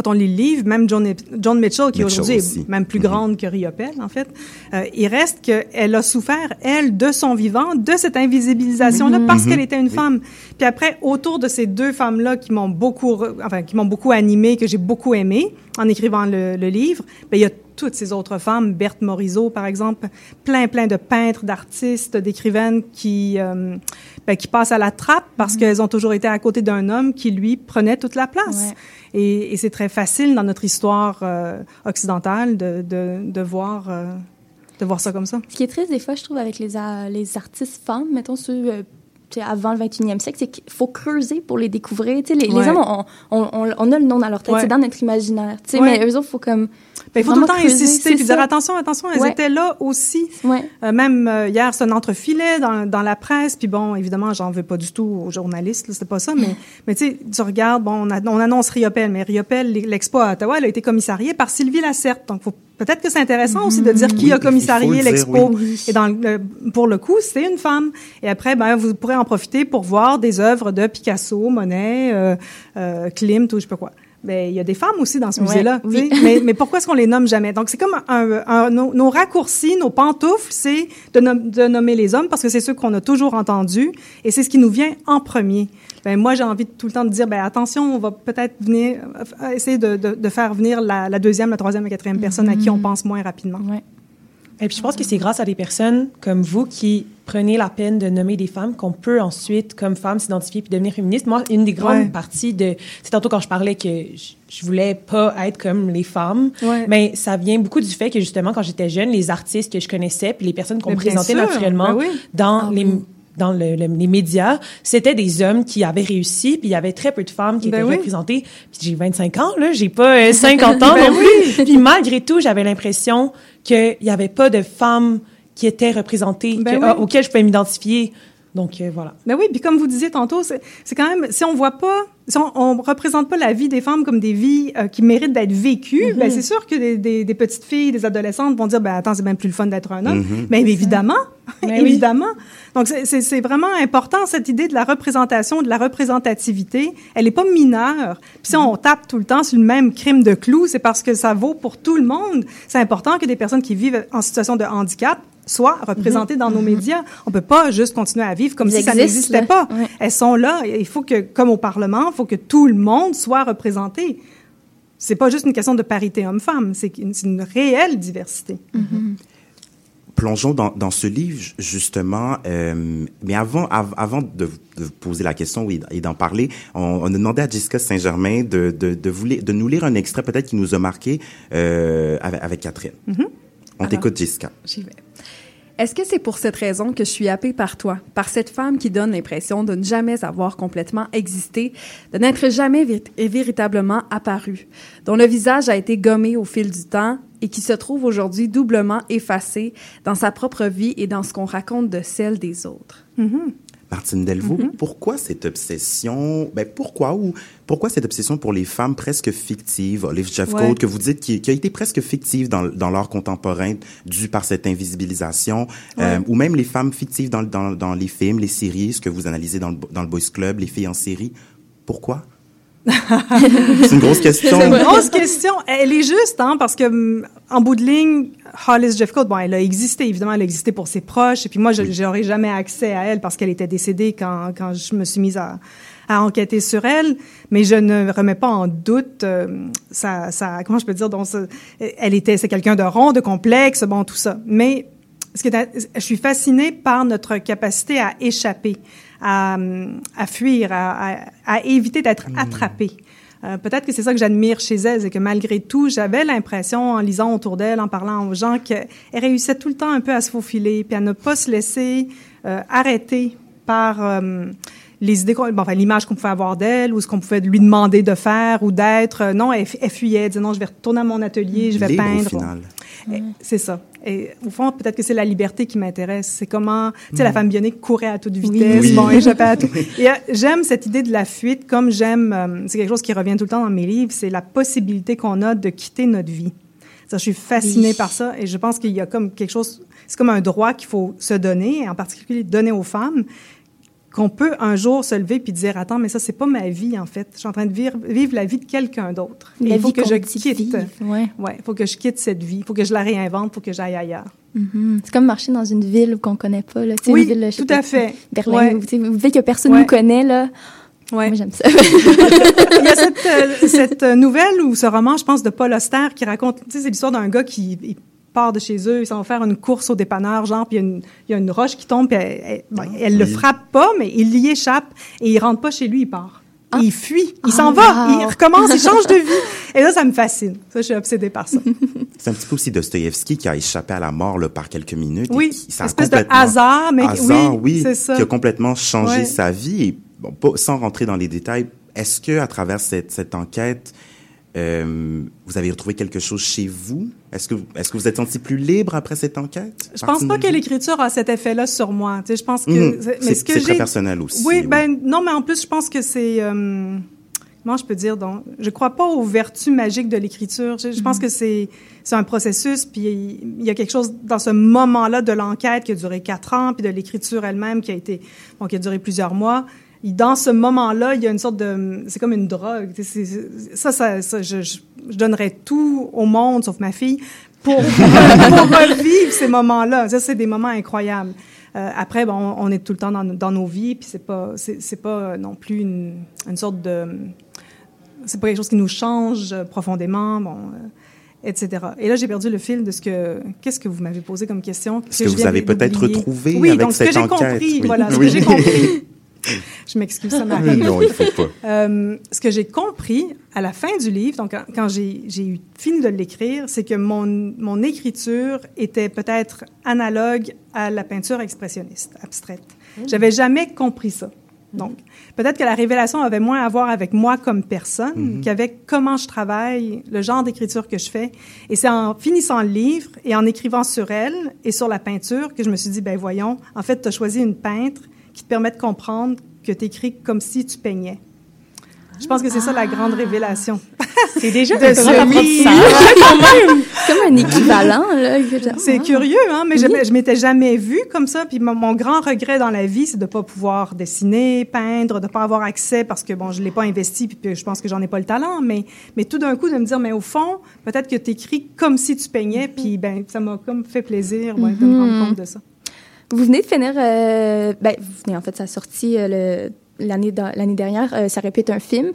quand on lit le livre, même John, John Mitchell, qui aujourd'hui est même plus Mhm. grande que Riopelle, en fait, euh, il reste qu'elle a souffert, elle, de son vivant, de cette invisibilisation-là, parce Mhm. qu'elle était une femme. Puis après, autour de ces deux femmes-là qui m'ont beaucoup, enfin, qui m'ont beaucoup animée, que j'ai beaucoup aimée en écrivant le, le livre, ben, il y a toutes ces autres femmes, Berthe Morisot, par exemple, plein, plein de peintres, d'artistes, d'écrivaines qui, euh, ben, qui passent à la trappe parce qu'elles ont toujours été à côté d'un homme qui, lui, prenait toute la place. Ouais. Et, et c'est très facile dans notre histoire euh, occidentale de, de, de voir, euh, de voir ça comme ça. Ce qui est triste, des fois, je trouve, avec les, les artistes femmes, mettons ceux avant le 21e siècle, c'est qu'il faut creuser pour les découvrir. Les, les hommes, on, on, on, on a le nom dans leur tête, Ouais. c'est dans notre imaginaire. Ouais. mais eux autres, faut comme. Ben, il faut tout le temps creuser, insister c'est puis ça. dire attention, attention, elles étaient là aussi. Euh, même euh, hier, c'est un entrefilet dans, dans la presse. Puis bon, évidemment, j'en veux pas du tout aux journalistes, c'était pas ça. Mais, [LAUGHS] mais tu sais, tu regardes, bon, on, a- on annonce Riopel, mais Riopel, l'expo à Ottawa, elle a été commissariée par Sylvie Lacerte. Donc, faut, peut-être que c'est intéressant aussi de dire qui Oui, a commissarié le l'expo. oui. Et dans le- pour le coup, c'est une femme. Et après, ben, vous pourrez en profiter pour voir des œuvres de Picasso, Monet, euh, euh, Klimt ou je sais pas quoi. Ben, il y a des femmes aussi dans ce musée-là. oui. mais, mais pourquoi est-ce qu'on les nomme jamais? Donc, c'est comme un, un- nos, nos raccourcis, nos pantoufles, c'est de, nom- de nommer les hommes parce que c'est ceux qu'on a toujours entendus et c'est ce qui nous vient en premier. Ben, moi, j'ai envie tout le temps de dire, ben, attention, on va peut-être venir, euh, essayer de, de, de faire venir la, la deuxième, la troisième, la quatrième personne à qui on pense moins rapidement. Ouais. Et puis je pense que c'est grâce à des personnes comme vous qui prenez la peine de nommer des femmes qu'on peut ensuite, comme femme, s'identifier puis devenir féministe. Moi, une des grandes Ouais. parties de... C'est tantôt quand je parlais que je, je voulais pas être comme les femmes, Ouais. mais ça vient beaucoup du fait que justement, quand j'étais jeune, les artistes que je connaissais puis les personnes qu'on présentait sûr, naturellement ben oui. dans Ah les... oui. Dans le- le- les médias, c'était des hommes qui avaient réussi, puis il y avait très peu de femmes qui Ben étaient oui. représentées. Puis j'ai 25 ans, là, j'ai pas euh, 50 [LAUGHS] ans Ben non plus. Puis malgré tout, j'avais l'impression qu'il n'y avait pas de femmes qui étaient représentées, Ben que- oui. ah, auxquelles je pouvais m'identifier. Donc euh, voilà. Ben oui, puis comme vous disiez tantôt, c'est c'est quand même si on voit pas, si on, on représente pas la vie des femmes comme des vies euh, qui méritent d'être vécues, ben c'est sûr que des, des, des petites filles, des adolescentes vont dire ben attends c'est même plus le fun d'être un homme. Mais évidemment, Ben oui. [LAUGHS] évidemment. Donc c'est- c'est c'est vraiment important cette idée de la représentation, de la représentativité. Elle est pas mineure. Puis si on tape tout le temps sur le même crime de clous, c'est parce que ça vaut pour tout le monde. C'est important que des personnes qui vivent en situation de handicap soient représentées dans nos médias. On peut pas juste continuer à vivre comme Ils si ça existent, n'existait là. pas. Elles sont là. Il faut que, comme au Parlement, il faut que tout le monde soit représenté. C'est pas juste une question de parité homme-femme, c'est une, réelle diversité. plongeons dans, dans ce livre ju- justement. euh, mais avant, av- avant de, vous- de vous poser la question oui, et d'en parler, on, on a demandé à Jessica Saint-Germain de, de, de, vous de nous lire un extrait peut-être qui nous a marqué euh, avec, avec Catherine. On t'écoute, Jessica. J'y vais. Est-ce que c'est pour cette raison que je suis happée par toi, par cette femme qui donne l'impression de ne jamais avoir complètement existé, de n'être jamais véritablement apparue, dont le visage a été gommé au fil du temps et qui se trouve aujourd'hui doublement effacé dans sa propre vie et dans ce qu'on raconte de celle des autres? Martine Delvaux, pourquoi cette obsession, ben pourquoi ou pourquoi cette obsession pour les femmes presque fictives, Olive Jeffcoat, Ouais. que vous dites qui, qui a été presque fictive dans, dans l'art contemporain dû par cette invisibilisation, euh, ou même les femmes fictives dans, dans, dans les films, les séries, ce que vous analysez dans le, dans le Boys Club, les filles en série, pourquoi? C'est une grosse question. C'est une grosse question. Elle est juste, hein, parce que hum, en bout de ligne, Hollis Jeffcoat, bon, elle a existé, évidemment, elle a existé pour ses proches. Et puis moi, je j'aurais jamais accès à elle parce qu'elle était décédée quand, quand je me suis mise à, à enquêter sur elle. Mais je ne remets pas en doute euh, sa, sa, comment je peux dire, donc, elle était, c'est quelqu'un de rond, de complexe, bon, tout ça. Mais ce qui est, je suis fascinée par notre capacité à échapper, à, à fuir, à, à, à éviter d'être attrapée. Euh, Peut-être que c'est ça que j'admire chez elle, c'est que malgré tout, j'avais l'impression, en lisant autour d'elle, en parlant aux gens, qu'elle réussissait tout le temps un peu à se faufiler, puis à ne pas se laisser euh, arrêter par euh, les idées, qu'on- bon, enfin l'image qu'on pouvait avoir d'elle ou ce qu'on pouvait lui demander de faire ou d'être. Non, elle, fu- elle fuyait, elle disait non, je vais retourner à mon atelier, je vais Libre peindre. au final. C'est ça. Et au fond, peut-être que c'est la liberté qui m'intéresse. C'est comment, tu sais, la femme bionique courait à toute vitesse, Oui. bon, échappait à [LAUGHS] tout. Et euh, j'aime cette idée de la fuite, comme j'aime, euh, c'est quelque chose qui revient tout le temps dans mes livres, c'est la possibilité qu'on a de quitter notre vie. Ça, je suis fascinée Oui. par ça et je pense qu'il y a comme quelque chose, c'est comme un droit qu'il faut se donner, et en particulier donner aux femmes, qu'on peut un jour se lever puis dire attends mais ça c'est pas ma vie en fait je suis en train de vivre, vivre la vie de quelqu'un d'autre il faut vie que je quitte vivre, ouais. ouais faut que je quitte cette vie il faut que je la réinvente il faut que j'aille ailleurs Mhm. C'est comme marcher dans une ville qu'on connaît pas. Là. Oui, une ville, tout pas, à fait. Berlin, Ouais. où, que personne Ouais. nous connaît. Là. ouais Moi, j'aime ça. [LAUGHS] il y a cette, euh, cette nouvelle ou ce roman je pense de Paul Auster qui raconte tu sais c'est l'histoire d'un gars qui part de chez eux ils s'en vont faire une course au dépanneur genre puis il y a une, il y a une roche qui tombe puis elle, elle- bon, elle le frappe pas mais il y échappe et il rentre pas chez lui il part Et il fuit, il s'en Ah, va, wow. il recommence, il change de [LAUGHS] vie. Et là, ça me fascine. Ça, je suis obsédée par ça. C'est un petit peu aussi Dostoïevski qui a échappé à la mort là, par quelques minutes. et Oui, qui- ça a espèce de hasard, mais hasard, oui, ça. qui a complètement changé Ouais. sa vie. Et bon, pas- sans rentrer dans les détails, est-ce que à travers cette, cette enquête, euh, vous avez retrouvé quelque chose chez vous? Est-ce que est-ce que vous êtes senti plus libre après cette enquête? Je pense pas que l'écriture a cet effet-là sur moi. Tu sais, je pense que Mhm. c'est- C'est- ce très personnel aussi, Oui, oui. ben non, mais en plus, je pense que c'est euh, comment je peux dire donc? Je crois pas aux vertus magiques de l'écriture. Je, je pense que c'est c'est un processus puis il y a quelque chose dans ce moment-là de l'enquête qui a duré quatre ans puis de l'écriture elle-même qui a été bon, qui a duré plusieurs mois. Dans ce moment-là, il y a une sorte de, c'est comme une drogue. Ça, ça, ça je, donnerais tout au monde, sauf ma fille, pour, [LAUGHS] pour revivre ces moments-là. Ça, c'est des moments incroyables. Euh, après, bon, on est tout le temps dans, dans nos vies, puis c'est pas, c'est pas non plus une, une sorte de, c'est pas quelque chose qui nous change profondément, bon, euh, etc. Et là, j'ai perdu le fil de ce que, qu'est-ce que vous m'avez posé comme question Ce que je vous avez peut-être d'oublier. retrouvé oui, avec donc ce que cette j'ai enquête, compris, oui. voilà, ce Oui. que j'ai compris. [LAUGHS] Je m'excuse, ça m'arrive. Non, il faut pas. Euh, ce que j'ai compris à la fin du livre, donc quand, j'ai eu fini de l'écrire, c'est que mon, mon écriture était peut-être analogue à la peinture expressionniste, abstraite. J'avais jamais compris ça. Donc, peut-être que la révélation avait moins à voir avec moi comme personne qu'avec comment je travaille, le genre d'écriture que je fais. Et c'est en finissant le livre et en écrivant sur elle et sur la peinture que je me suis dit, ben voyons, en fait, tu as choisi une peintre qui te permet de comprendre que tu écris comme si tu peignais. Je pense que c'est ça la grande révélation. C'est déjà [LAUGHS] De un ce grand livre. apprentissage. [LAUGHS] Comme un équivalent, C'est Ah. curieux, hein, mais je, je m'étais jamais vue comme ça. Puis mon, mon grand regret dans la vie, c'est de pas pouvoir dessiner, peindre, de pas avoir accès parce que bon, je l'ai pas investi, puis, puis je pense que j'en ai pas le talent. Mais, mais tout d'un coup de me dire, mais au fond, peut-être que tu écris comme si tu peignais, puis ben ça m'a comme fait plaisir ouais, de me rendre compte de ça. Vous venez de finir, euh, ben, vous venez, en fait, ça a sorti euh, l'année dernière, euh, ça répète un film.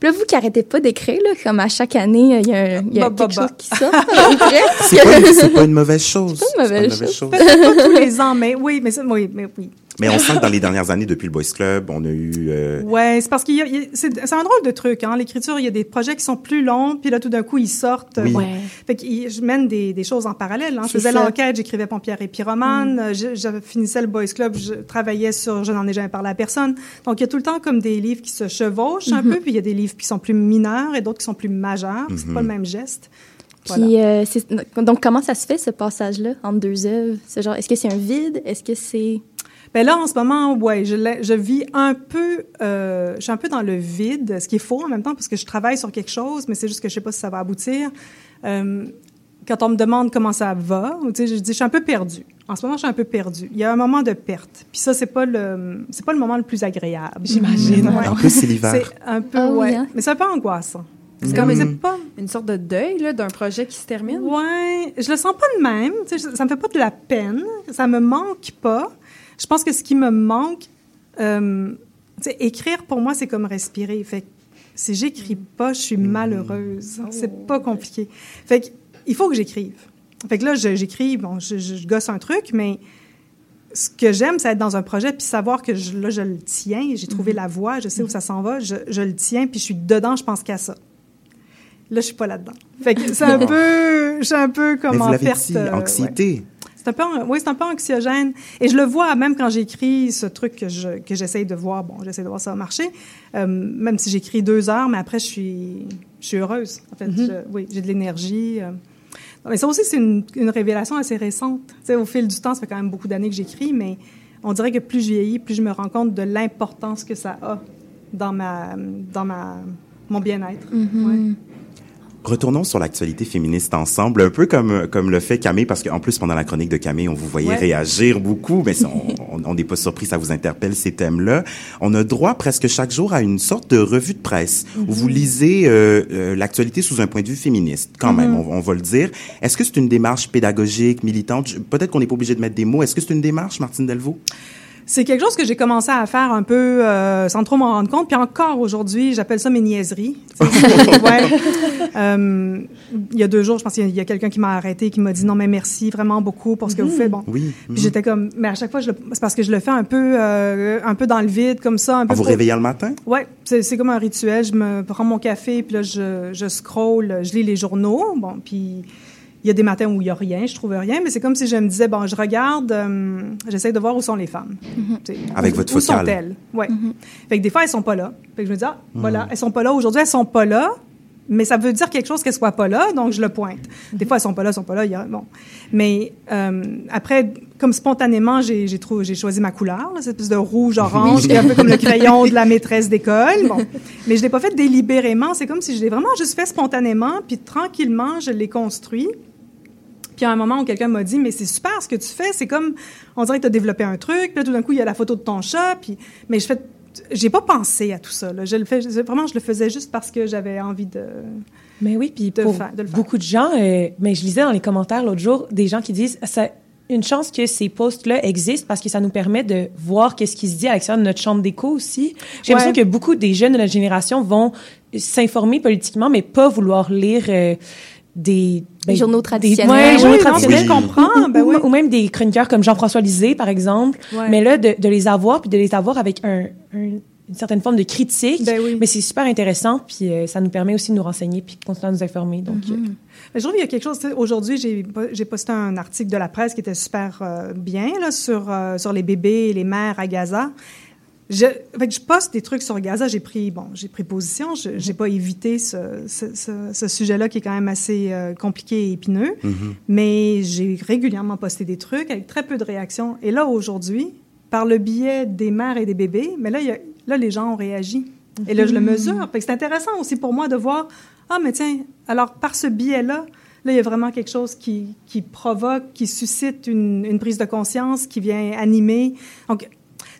Puis là, vous qui arrêtez pas d'écrire, là, comme à chaque année, euh, il y a, un- il y a Bah, bah, quelque bah. chose qui sort. [LAUGHS] C'est pas, une- c'est pas une mauvaise [LAUGHS] chose. C'est pas une mauvaise chose. Pas tous les ans, mais oui, mais ça, oui, mais oui. Mais on sent que dans les [LAUGHS] dernières années, depuis le Boys Club, on a eu... euh, Ouais, c'est parce qu'il y a, c'est, un drôle de truc, hein. L'écriture, il y a des projets qui sont plus longs, puis là, tout d'un coup, ils sortent. Oui. Ouais. Fait que je mène des, des choses en parallèle. Hein. Je faisais l'enquête, j'écrivais Pompière et Pyromane, euh, je, je finissais le Boys Club, je travaillais sur Je n'en ai jamais parlé à personne. Donc, il y a tout le temps comme des livres qui se chevauchent un peu, puis il y a des livres qui sont plus mineurs et d'autres qui sont plus majeurs. C'est pas le même geste. Puis, euh, donc, comment ça se fait, ce passage-là, entre deux œuvres? C'est genre, est-ce que c'est un vide? Est-ce que c'est... Ben là, en ce moment, ouais, je, je vis un peu, euh, je suis un peu dans le vide, ce qui est faux en même temps parce que je travaille sur quelque chose, mais c'est juste que je sais pas si ça va aboutir. Euh, quand on me demande comment ça va, ou, tu sais, je dis, je suis un peu perdue. En ce moment, je suis un peu perdue. Il y a un moment de perte. Puis ça, c'est pas le, c'est pas le moment le plus agréable. J'imagine. Ouais. En plus, c'est l'hiver. C'est un peu, Ah ouais. hein? Mais c'est un peu angoissant. C'est comme Mais Mm. c'est pas, une sorte de deuil là, d'un projet qui se termine? Ouais, je le sens pas de même. Sais, ça me fait pas de la peine. Ça me manque pas. Je pense que ce qui me manque, euh, écrire pour moi, c'est comme respirer. Fait que si j'écris pas, je suis malheureuse. C'est pas compliqué. Fait que il faut que j'écrive. Fait que là, j'écris, bon, je, gosse un truc, mais ce que j'aime, c'est être dans un projet puis savoir que je, là, je le tiens. J'ai trouvé la voie, je sais où ça s'en va, je, je le tiens puis je suis dedans, je pense qu'à ça. Là, je suis pas là-dedans. Fait que c'est un peu, je suis un peu comme Mais vous en perte. dit, euh, ouais. C'est un peu, oui, c'est un peu anxiogène. Et je le vois même quand j'écris ce truc que je que j'essaye de voir. Bon, j'essaie de voir ça va marcher. Euh, même si j'écris deux heures, mais après je suis je suis heureuse. En fait, Mm-hmm. Je- oui, j'ai de l'énergie. euh. Mais ça aussi c'est une, une révélation assez récente. Tu sais, au fil du temps, ça fait quand même beaucoup d'années que j'écris, mais on dirait que plus je vieillis, plus je me rends compte de l'importance que ça a dans ma dans ma mon bien-être. Ouais. Retournons sur l'actualité féministe ensemble, un peu comme comme le fait Camille, parce qu'en plus pendant la chronique de Camille, on vous voyait Ouais. réagir beaucoup, mais [LAUGHS] on n'est pas surpris, ça vous interpelle ces thèmes-là. On a droit presque chaque jour à une sorte de revue de presse où vous lisez euh, euh, l'actualité sous un point de vue féministe, quand même, on, on va le dire. Est-ce que c'est une démarche pédagogique, militante? Peut-être qu'on n'est pas obligé de mettre des mots. Est-ce que c'est une démarche, Martine Delvaux? C'est quelque chose que j'ai commencé à faire un peu euh, sans trop m'en rendre compte. Puis encore aujourd'hui, j'appelle ça mes niaiseries. [LAUGHS] Ouais. Euh, il y a deux jours, je pense qu'il y a- quelqu'un qui m'a arrêté, qui m'a dit non mais merci vraiment beaucoup pour ce que vous faites. Bon, Oui. puis j'étais comme, mais à chaque fois, c'est parce que je le fais un peu, euh, un peu dans le vide comme ça, un peu. En vous pour- réveillant le matin? Ouais, c'est c'est comme un rituel. Je me prends mon café, puis là, je, je scroll, je lis les journaux. Bon, puis il y a des matins où il y a rien, je trouve rien, mais c'est comme si je me disais, bon, je regarde, euh, j'essaie de voir où sont les femmes. Sais, Avec où- votre Où focale. sont-elles? Ouais. Fait que des fois, elles sont pas là. Fait que je me dis, ah, voilà, elles sont pas là. Aujourd'hui, elles sont pas là. Mais ça veut dire quelque chose qu'elles soient pas là, donc je le pointe. Des fois, elles sont pas là, elles sont pas là. il y a- bon. Mais euh, après, comme spontanément, j'ai j'ai trou- j'ai choisi ma couleur, là, cette espèce de rouge-orange, qui est un peu comme le crayon de la maîtresse d'école. Bon. Mais je l'ai pas fait délibérément. C'est comme si je l'ai vraiment juste fait spontanément, puis tranquillement, je l'ai construit. Puis à un moment où quelqu'un m'a dit, mais c'est super ce que tu fais, c'est comme, on dirait que tu as développé un truc, puis là, tout d'un coup, il y a la photo de ton chat, puis, mais je fais, j'ai pas pensé à tout ça, là. Je le fais, vraiment, je le faisais juste parce que j'avais envie de, Mais oui, puis De pour faire- de le faire. beaucoup de gens, euh, mais je lisais dans les commentaires l'autre jour des gens qui disent ça une chance que ces posts-là existent parce que ça nous permet de voir qu'est-ce qui se dit à l'extérieur de notre chambre d'écho aussi. J'ai Ouais. l'impression que beaucoup des jeunes de notre génération vont s'informer politiquement, mais pas vouloir lire euh, des Les journaux des- traditionnels. ouais, Oui, journaux non, traditionnels. je comprends, Ou- ben ou, même des chroniqueurs comme Jean-François Lisée, par exemple. Ouais. Mais là, de, de les avoir, puis de les avoir avec un, un- une certaine forme de critique, Ben oui. mais c'est super intéressant, puis euh, ça nous permet aussi de nous renseigner, puis de continuer à nous informer. Donc, euh, Mais je trouve qu'il y a quelque chose. Aujourd'hui, j'ai posté un article de la presse qui était super euh, bien là, sur, euh, sur les bébés et les mères à Gaza. Je, fait que je poste des trucs sur Gaza. J'ai pris bon, j'ai pris position. Je j'ai pas évité ce, ce, ce- ce sujet-là qui est quand même assez euh, compliqué et épineux. Mais j'ai régulièrement posté des trucs avec très peu de réactions. Et là aujourd'hui, par le biais des mères et des bébés, mais là, il y a- là les gens ont réagi. Et là, je le mesure. Fait que c'est intéressant aussi pour moi de voir ah, mais tiens, alors par ce biais-là, là, il y a vraiment quelque chose qui, qui provoque, qui suscite une, une prise de conscience, qui vient animer. Donc,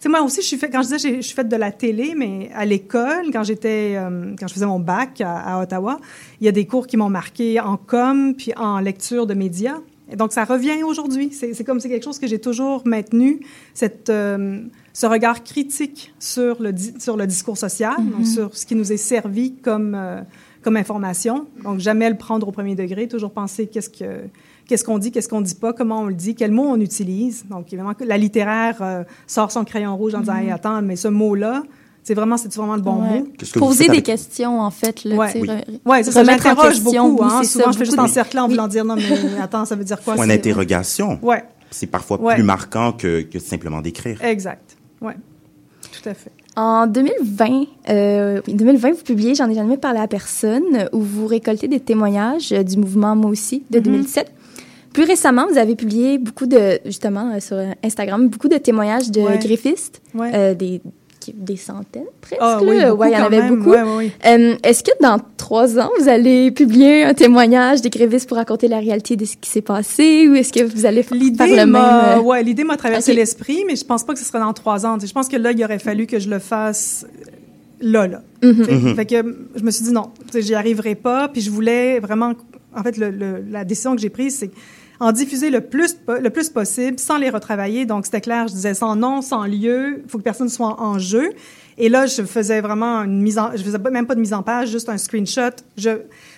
sais, moi aussi, je suis fait, quand je disais, je suis faite de la télé, mais à l'école, quand j'étais, euh, quand je faisais mon bac à, à Ottawa, il y a des cours qui m'ont marqué en com, puis en lecture de médias. Et donc, ça revient aujourd'hui. C'est comme c'est quelque chose que j'ai toujours maintenu, cette, euh, ce regard critique sur le, sur le discours social, donc sur ce qui nous est servi comme, euh, comme information. Donc, jamais le prendre au premier degré, toujours penser qu'est-ce que qu'est-ce qu'on dit, qu'est-ce qu'on dit pas, comment on le dit, quel mot on utilise. Donc, évidemment, que la littéraire euh, sort son crayon rouge en disant, hey, attends, mais ce mot-là, c'est vraiment, c'est vraiment le bon Ouais. mot. Que Poser des avec- questions, en fait. Là, Ouais. Oui. Ouais, ça, remettre en j'interroge question, beaucoup. oui, Hein. Souvent, ça, je fais juste de- encercler en Oui. voulant dire, non, mais attends, ça veut dire quoi? Point c'est- d'interrogation. Ouais, C'est parfois Ouais. plus marquant que, que simplement d'écrire. exact. Ouais, tout à fait. En 2020, euh, oui, 2020, vous publiez J'en ai jamais parlé à personne, où vous récoltez des témoignages du mouvement Moi aussi de 2007. Plus récemment, vous avez publié beaucoup de, justement, euh, sur Instagram, beaucoup de témoignages de Ouais. greffistes, Ouais. euh, des, qui- des centaines presque. Ah oui, là. beaucoup Ouais, il y en avait même. beaucoup. Ouais, ouais, ouais. Euh, Est-ce que dans trois ans, vous allez publier un témoignage des grévistes pour raconter la réalité de ce qui s'est passé, ou est-ce que vous allez faire L'idée le même... m'a, euh, ouais, l'idée m'a traversé l'esprit, mais je pense pas que ce serait dans trois ans. Je pense que là, il aurait fallu que je le fasse là, là. mhm. Sais, Fait que je me suis dit non, j'y arriverai pas. Puis je voulais vraiment, en fait, le, le- la décision que j'ai prise, c'est en diffuser le plus, le plus possible sans les retravailler. Donc c'était clair, je disais sans nom, sans lieu, il faut que personne soit en, jeu. Et là, je faisais vraiment une mise en, je faisais même pas de mise en page, juste un screenshot. Je,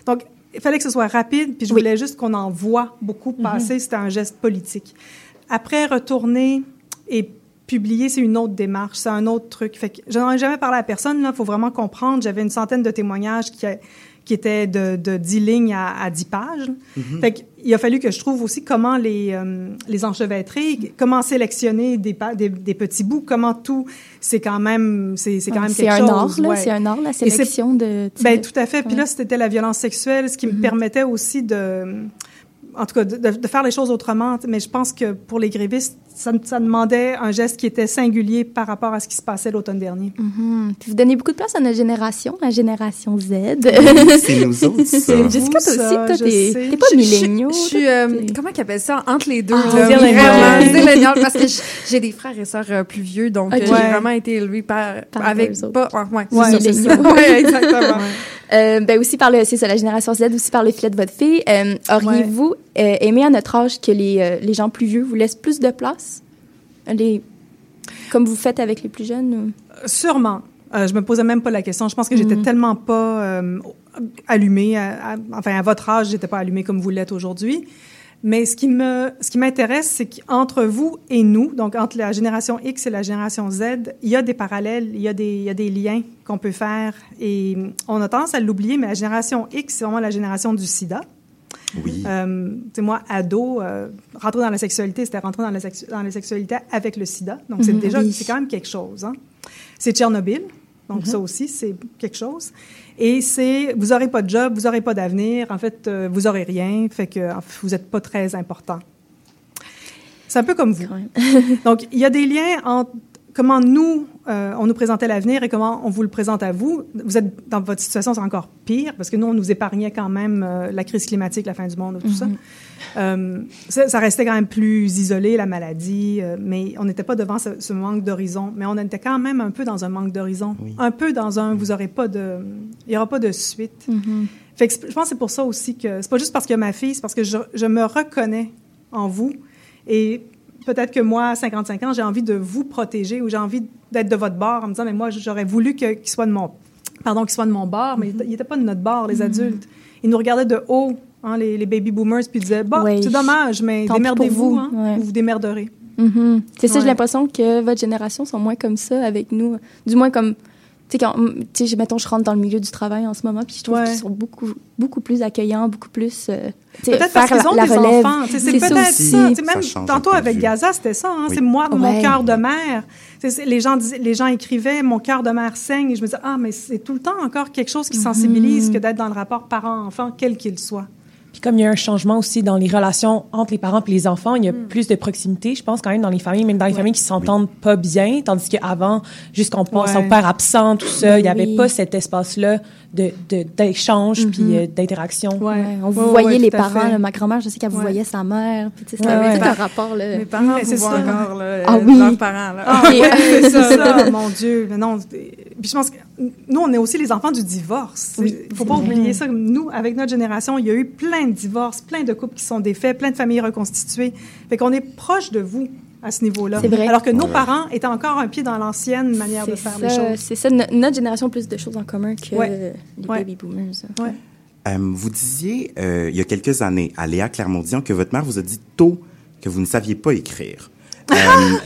donc il fallait que ce soit rapide, puis je Oui. voulais juste qu'on en voit beaucoup passer. C'était un geste politique. Après, retourner et publier, c'est une autre démarche, c'est un autre truc. Fait que je n'en ai jamais parlé à personne, là, faut vraiment comprendre. J'avais une centaine de témoignages qui, a- qui étaient de, de 10 lignes à, à 10 pages. Fait que, il a fallu que je trouve aussi comment les, euh, les enchevêtrer, comment sélectionner des, pa- des, des petits bouts, comment tout, c'est quand même, c'est, c'est quand même c'est quelque un chose. art, là, ouais. c'est un art, la sélection de... Ben, tout à fait. Puis là, c'était la violence sexuelle, ce qui me permettait aussi de, en tout cas, de, de- faire les choses autrement. Mais je pense que pour les grévistes, ça, ça demandait un geste qui était singulier par rapport à ce qui se passait l'automne dernier. Mhm. Puis vous donnez beaucoup de place à notre génération, la génération Z. C'est nous [LAUGHS] autres, ça. Jessica, toi ça, aussi, toi, je t'es pas Je- je- milléniaux. Je suis, euh, comment qu'ils appellent ça? Entre les deux. Ah, là. Vraiment, parce que [LAUGHS] j'ai des frères et sœurs euh, plus vieux, donc euh, Ok. j'ai Ouais. vraiment été élevée par, Par avec pas, ouais, ouais, Ouais, milléniaux. Ouais, exactement. Euh, ben aussi par le, c'est ça, la génération Z, aussi par le filet de votre fille. Euh, Auriez-vous euh, aimé à notre âge que les, euh, les gens plus vieux vous laissent plus de place? Les, comme vous faites avec les plus jeunes? ou- Sûrement. Euh, je me posais même pas la question. Je pense que j'étais tellement pas euh, allumée. à- à- enfin, à votre âge, j'étais pas allumée comme vous l'êtes aujourd'hui. Mais ce qui me, ce qui m'intéresse, c'est qu'entre vous et nous, donc entre la génération X et la génération Z, il y a des parallèles, il y a des, il y a des liens qu'on peut faire. Et on a tendance à l'oublier, mais la génération X, c'est vraiment la génération du SIDA. Oui. Euh, tu sais, moi, ado, euh, rentrer dans la sexualité, c'était rentrer dans la, sexu- dans la sexualité avec le sida. Donc, c'est Mhm. déjà, Oui. c'est quand même quelque chose. Hein? C'est Tchernobyl. Donc, ça aussi, c'est quelque chose. Et c'est, vous n'aurez pas de job, vous n'aurez pas d'avenir. En fait, euh, vous n'aurez rien. Fait que en fait, vous n'êtes pas très important. C'est un peu comme vous. Donc, il y a des liens entre comment nous, euh, on nous présentait l'avenir et comment on vous le présente à vous. Vous êtes dans votre situation, c'est encore pire parce que nous, on nous épargnait quand même euh, la crise climatique, la fin du monde, tout ça. Euh, ça. Ça restait quand même plus isolé, la maladie, euh, mais on n'était pas devant ce, ce manque d'horizon. Mais on était quand même un peu dans un manque d'horizon. Un peu dans un, vous aurez pas de, il y aura pas de suite. Fait que c'est- je pense que c'est pour ça aussi que c'est pas juste parce que ma fille, c'est parce que je, je me reconnais en vous et peut-être que moi, à 55 ans, j'ai envie de vous protéger ou j'ai envie d'être de votre bord en me disant mais moi j'aurais voulu que- qu'il soit de mon pardon qu'il soit de mon bord, mais il n'était pas de notre bord les adultes. Ils nous regardaient de haut, hein, les, les baby boomers, puis ils disaient bon Oui. c'est dommage, mais démerdez-vous, vous. hein, Ouais. vous vous démerderez. Mhm. C'est ça, Ouais. j'ai l'impression que votre génération sont moins comme ça avec nous. Du moins, comme, tu sais, quand, tu sais, mettons, je rentre dans le milieu du travail en ce moment, puis je trouve Ouais. qu'ils sont beaucoup, beaucoup plus accueillants, beaucoup plus, euh, tu sais, Peut-être parce faire qu'ils ont la, la des relève. enfants. Tu sais, C'est C'est ça peut-être aussi. ça. Tu sais, Ça Même change tantôt avec. Gaza, c'était ça. hein. Oui. C'est moi, mon Ouais. cœur de mère. Tu sais, c'est- Les gens, disaient- les gens écrivaient mon cœur de mère saigne. Et je me disais, ah, mais c'est tout le temps encore quelque chose qui sensibilise que d'être dans le rapport parent-enfant, quel qu'il soit. Puis comme il y a un changement aussi dans les relations entre les parents et les enfants, il y a plus de proximité, je pense, quand même, dans les familles, même dans les familles qui s'entendent pas bien, tandis qu'avant, jusqu'on pense Ouais. au père absent, tout ça, il n'y avait pas cet espace-là de, de, d'échange puis euh, d'interaction. Ouais, on vous voyait ouais, les parents. là, ma grand-mère, je sais qu'elle vous voyait sa mère. Puis, tu sais, Ouais, c'était ouais. tout un rapport. Là. Mes parents Mais vous c'est voient ça. encore là, Ah oui. leurs parents. Là. Ah, [LAUGHS] c'est ça, mon Dieu. Mais non, puis je pense que nous, on est aussi les enfants du divorce. Il Oui, faut pas vrai. oublier ça. Nous, avec notre génération, il y a eu plein de divorces, plein de couples qui sont défaits, plein de familles reconstituées. Fait qu'on est proche de vous à ce niveau-là. C'est vrai. Alors que nos Ouais. parents étaient encore un pied dans l'ancienne manière de faire les choses. c'est ça. No- notre génération a plus de choses en commun que Ouais. les Ouais. baby boomers. Ouais. Euh, vous disiez, euh, il y a quelques années, à Léa Clermondian, que votre mère vous a dit tôt que vous ne saviez pas écrire. Euh,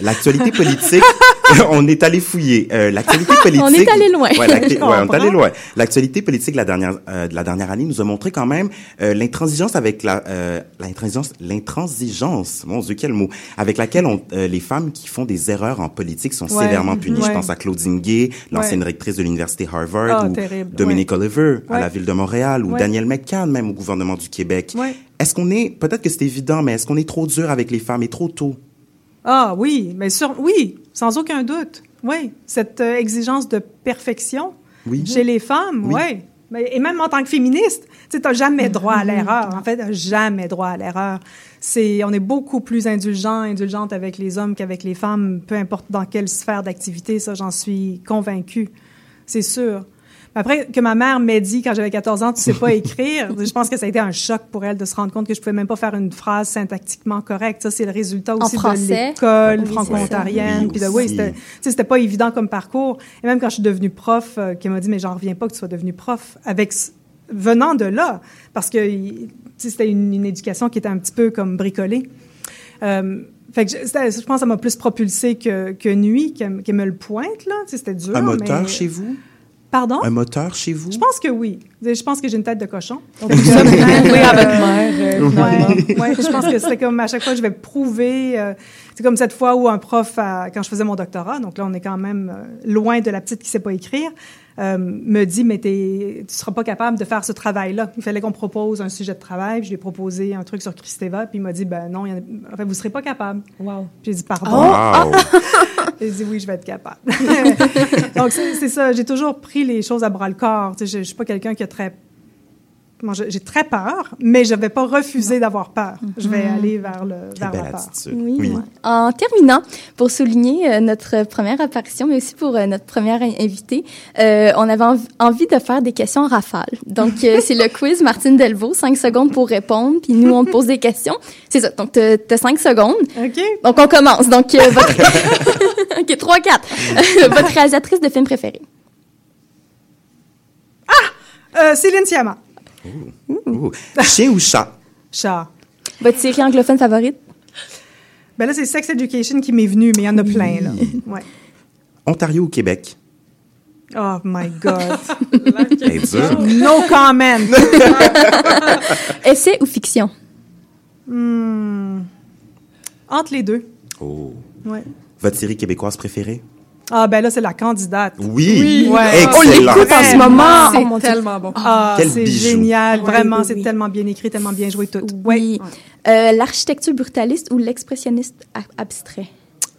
L'actualité politique, [LAUGHS] on est allé fouiller. Euh, L'actualité politique. [LAUGHS] On est allé loin. Ouais, [LAUGHS] on est allé loin. L'actualité politique de la dernière euh, de la dernière année nous a montré quand même euh, l'intransigeance avec la euh, l'intransigeance l'intransigeance. Mon Dieu quel mot avec laquelle on, euh, les femmes qui font des erreurs en politique sont Ouais. sévèrement punies. Je pense à Claudine Gay, l'ancienne rectrice de l'université Harvard, Ah, ou terrible. Dominique Oliver à la ville de Montréal, ou. Daniel McCann même au gouvernement du Québec. Ouais. Est-ce qu'on est peut-être que c'est évident, mais est-ce qu'on est trop dur avec les femmes et trop tôt? Ah oui, mais sur, oui, sans aucun doute. Oui, cette euh, exigence de perfection Oui. chez les femmes, Oui. oui. Mais, et même en tant que féministe, tu t'as jamais droit à l'erreur. En fait, jamais droit à l'erreur. C'est, on est beaucoup plus indulgent, indulgente avec les hommes qu'avec les femmes, peu importe dans quelle sphère d'activité. Ça, j'en suis convaincue. C'est sûr. Après, que ma mère m'ait dit quand j'avais 14 ans, tu sais pas [LAUGHS] écrire, je pense que ça a été un choc pour elle de se rendre compte que je pouvais même pas faire une phrase syntactiquement correcte. Ça, c'est le résultat aussi de l'école Oui, franco-ontarienne. Puis de, Oui, c'était, tu sais, c'était pas évident comme parcours. Et même quand je suis devenue prof, euh, qui m'a dit, mais j'en reviens pas que tu sois devenue prof, avec, venant de là, parce que c'était une, une éducation qui était un petit peu comme bricolée. Euh, fait que je, pense que ça m'a plus propulsée que, que nuit, qu'elle qu'elle me le pointe, là. C'était dur. Un moteur mais- chez vous? Pardon? Un moteur chez vous? Je pense que oui. Je pense que j'ai une tête de cochon. [LAUGHS] Donc, pouvez à votre mère, euh, ouais, je pense que c'était comme à chaque fois, je vais prouver. euh, c'est comme cette fois où un prof, a- quand je faisais mon doctorat, donc là, on est quand même euh, loin de la petite qui sait pas écrire, euh, me dit, mais tu seras pas capable de faire ce travail-là. Il fallait qu'on propose un sujet de travail. puis Je lui ai proposé un truc sur Christeva, puis il m'a dit, ben non, il y en a- enfin, vous serez pas capable. Wow. Puis j'ai dit, pardon. Wow! [LAUGHS] J'ai dit oui, je vais être capable. [LAUGHS] Donc, c'est ça. J'ai toujours pris les choses à bras le corps. Tu sais, je, je suis pas quelqu'un qui a très j'ai très peur, mais je vais pas refuser d'avoir peur. Je vais aller vers le vers la peur. attitude. Oui. Oui. En terminant, pour souligner euh, notre première apparition, mais aussi pour euh, notre première in- invitée, euh, on avait env- envie de faire des questions en rafale. Donc, euh, [LAUGHS] c'est le quiz Martine Delvaux, cinq secondes pour répondre, puis nous, on te pose des questions. C'est ça. Donc, t'as t'as cinq secondes. OK? Donc, on commence. Donc, euh, votre... [LAUGHS] OK, trois, quatre. [LAUGHS] Votre réalisatrice de film préférée. Euh, Céline Sciamma. Ouh. Chien ou chat? Chat. Votre série anglophone favorite? Ben là, c'est Sex Education qui m'est venu, mais il y en a plein, là. Ouais. Ontario ou Québec? Oh my God. [LAUGHS] Dur. No comment. [LAUGHS] Essai ou fiction? Hmm. Entre les deux. Oh. Ouais. Votre série québécoise préférée? Ah, ben là, c'est la candidate. Oui. Ouais. On l'écoute en ce moment. Oh, C'est Dieu. tellement bon. Ah, Quel c'est bijou. génial. Oui, Vraiment, oui, c'est oui. tellement bien écrit, tellement bien joué tout. Oui. Euh, L'architecture brutaliste ou l'expressionniste abstrait?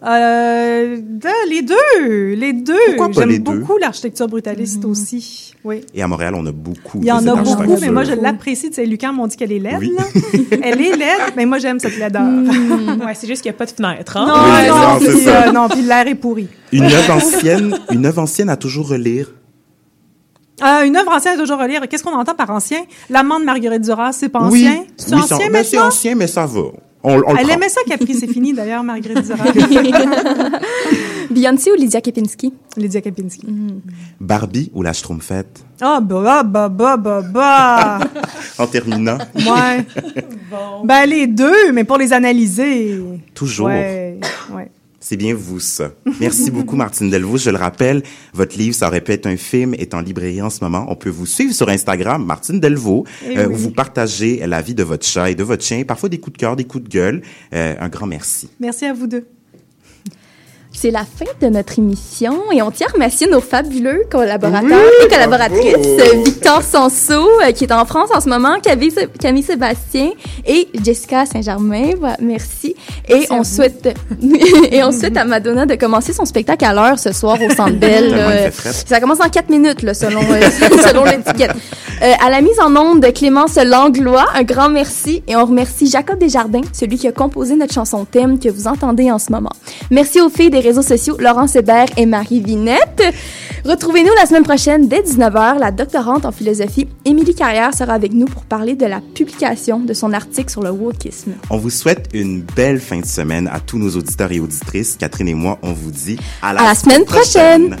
Euh, de- les deux. Les deux. Pourquoi pas J'aime beaucoup l'architecture brutaliste aussi. Oui. Et à Montréal, on a beaucoup Il y en de a beaucoup, mais moi, je l'apprécie. Tu sais, Lucan m'ont dit qu'elle est laide, Oui. là. [LAUGHS] Elle est laide, mais moi, j'aime cette laideur. [LAUGHS] Ouais, c'est juste qu'il n'y a pas de fenêtre. Hein? Non, Oui, non, puis, euh, non, puis l'air est pourri. Une œuvre [LAUGHS] ancienne, une œuvre ancienne à toujours relire. Euh, une œuvre ancienne à toujours relire. Qu'est-ce qu'on entend par ancien? L'amant de Marguerite Duras, c'est pas oui, ancien? C'est oui, ancien c'est- mais c'est maintenant? ancien, mais ça va. On, on le Elle aimait ça, Capri, c'est fini d'ailleurs, Marguerite Duras. [LAUGHS] Beyoncé ou Lydia Kepinski? Lydia Kapinski. Barbie ou la Schtroumpfette? Ah, bah, bah, bah, bah, bah. [LAUGHS] En terminant, Ouais. Ben, les deux, mais pour les analyser. toujours. Ouais, ouais. C'est bien vous, ça. Merci [LAUGHS] beaucoup, Martine Delvaux. Je le rappelle, votre livre, ça aurait pu être un film, est en librairie en ce moment. On peut vous suivre sur Instagram, Martine Delvaux, Eh euh, oui. où vous partagez la vie de votre chat et de votre chien, parfois des coups de cœur, des coups de gueule. Euh, un grand merci. Merci à vous deux. C'est la fin de notre émission et on tient à remercier nos fabuleux collaborateurs et collaboratrices. bravo. Victor Sanso, euh, qui est en France en ce moment, Camille, Camille Sébastien et Jessica Saint-Germain. Voilà, merci. Et on souhaite, [LAUGHS] et on souhaite à Madonna de commencer son spectacle à l'heure ce soir au Centre [LAUGHS] Bell. Euh, ça commence en quatre minutes, là, selon, euh, [LAUGHS] selon l'étiquette. Euh, à la mise en onde de Clémence Langlois, un grand merci et on remercie Jacob Desjardins, celui qui a composé notre chanson thème que vous entendez en ce moment. Merci aux filles des réseaux sociaux Laurence Hébert et Marie Vinette. Retrouvez-nous la semaine prochaine dès 19h. La doctorante en philosophie Émilie Carrière sera avec nous pour parler de la publication de son article sur le wokisme. On vous souhaite une belle fin de semaine à tous nos auditeurs et auditrices. Catherine et moi, on vous dit à la, À la semaine prochaine.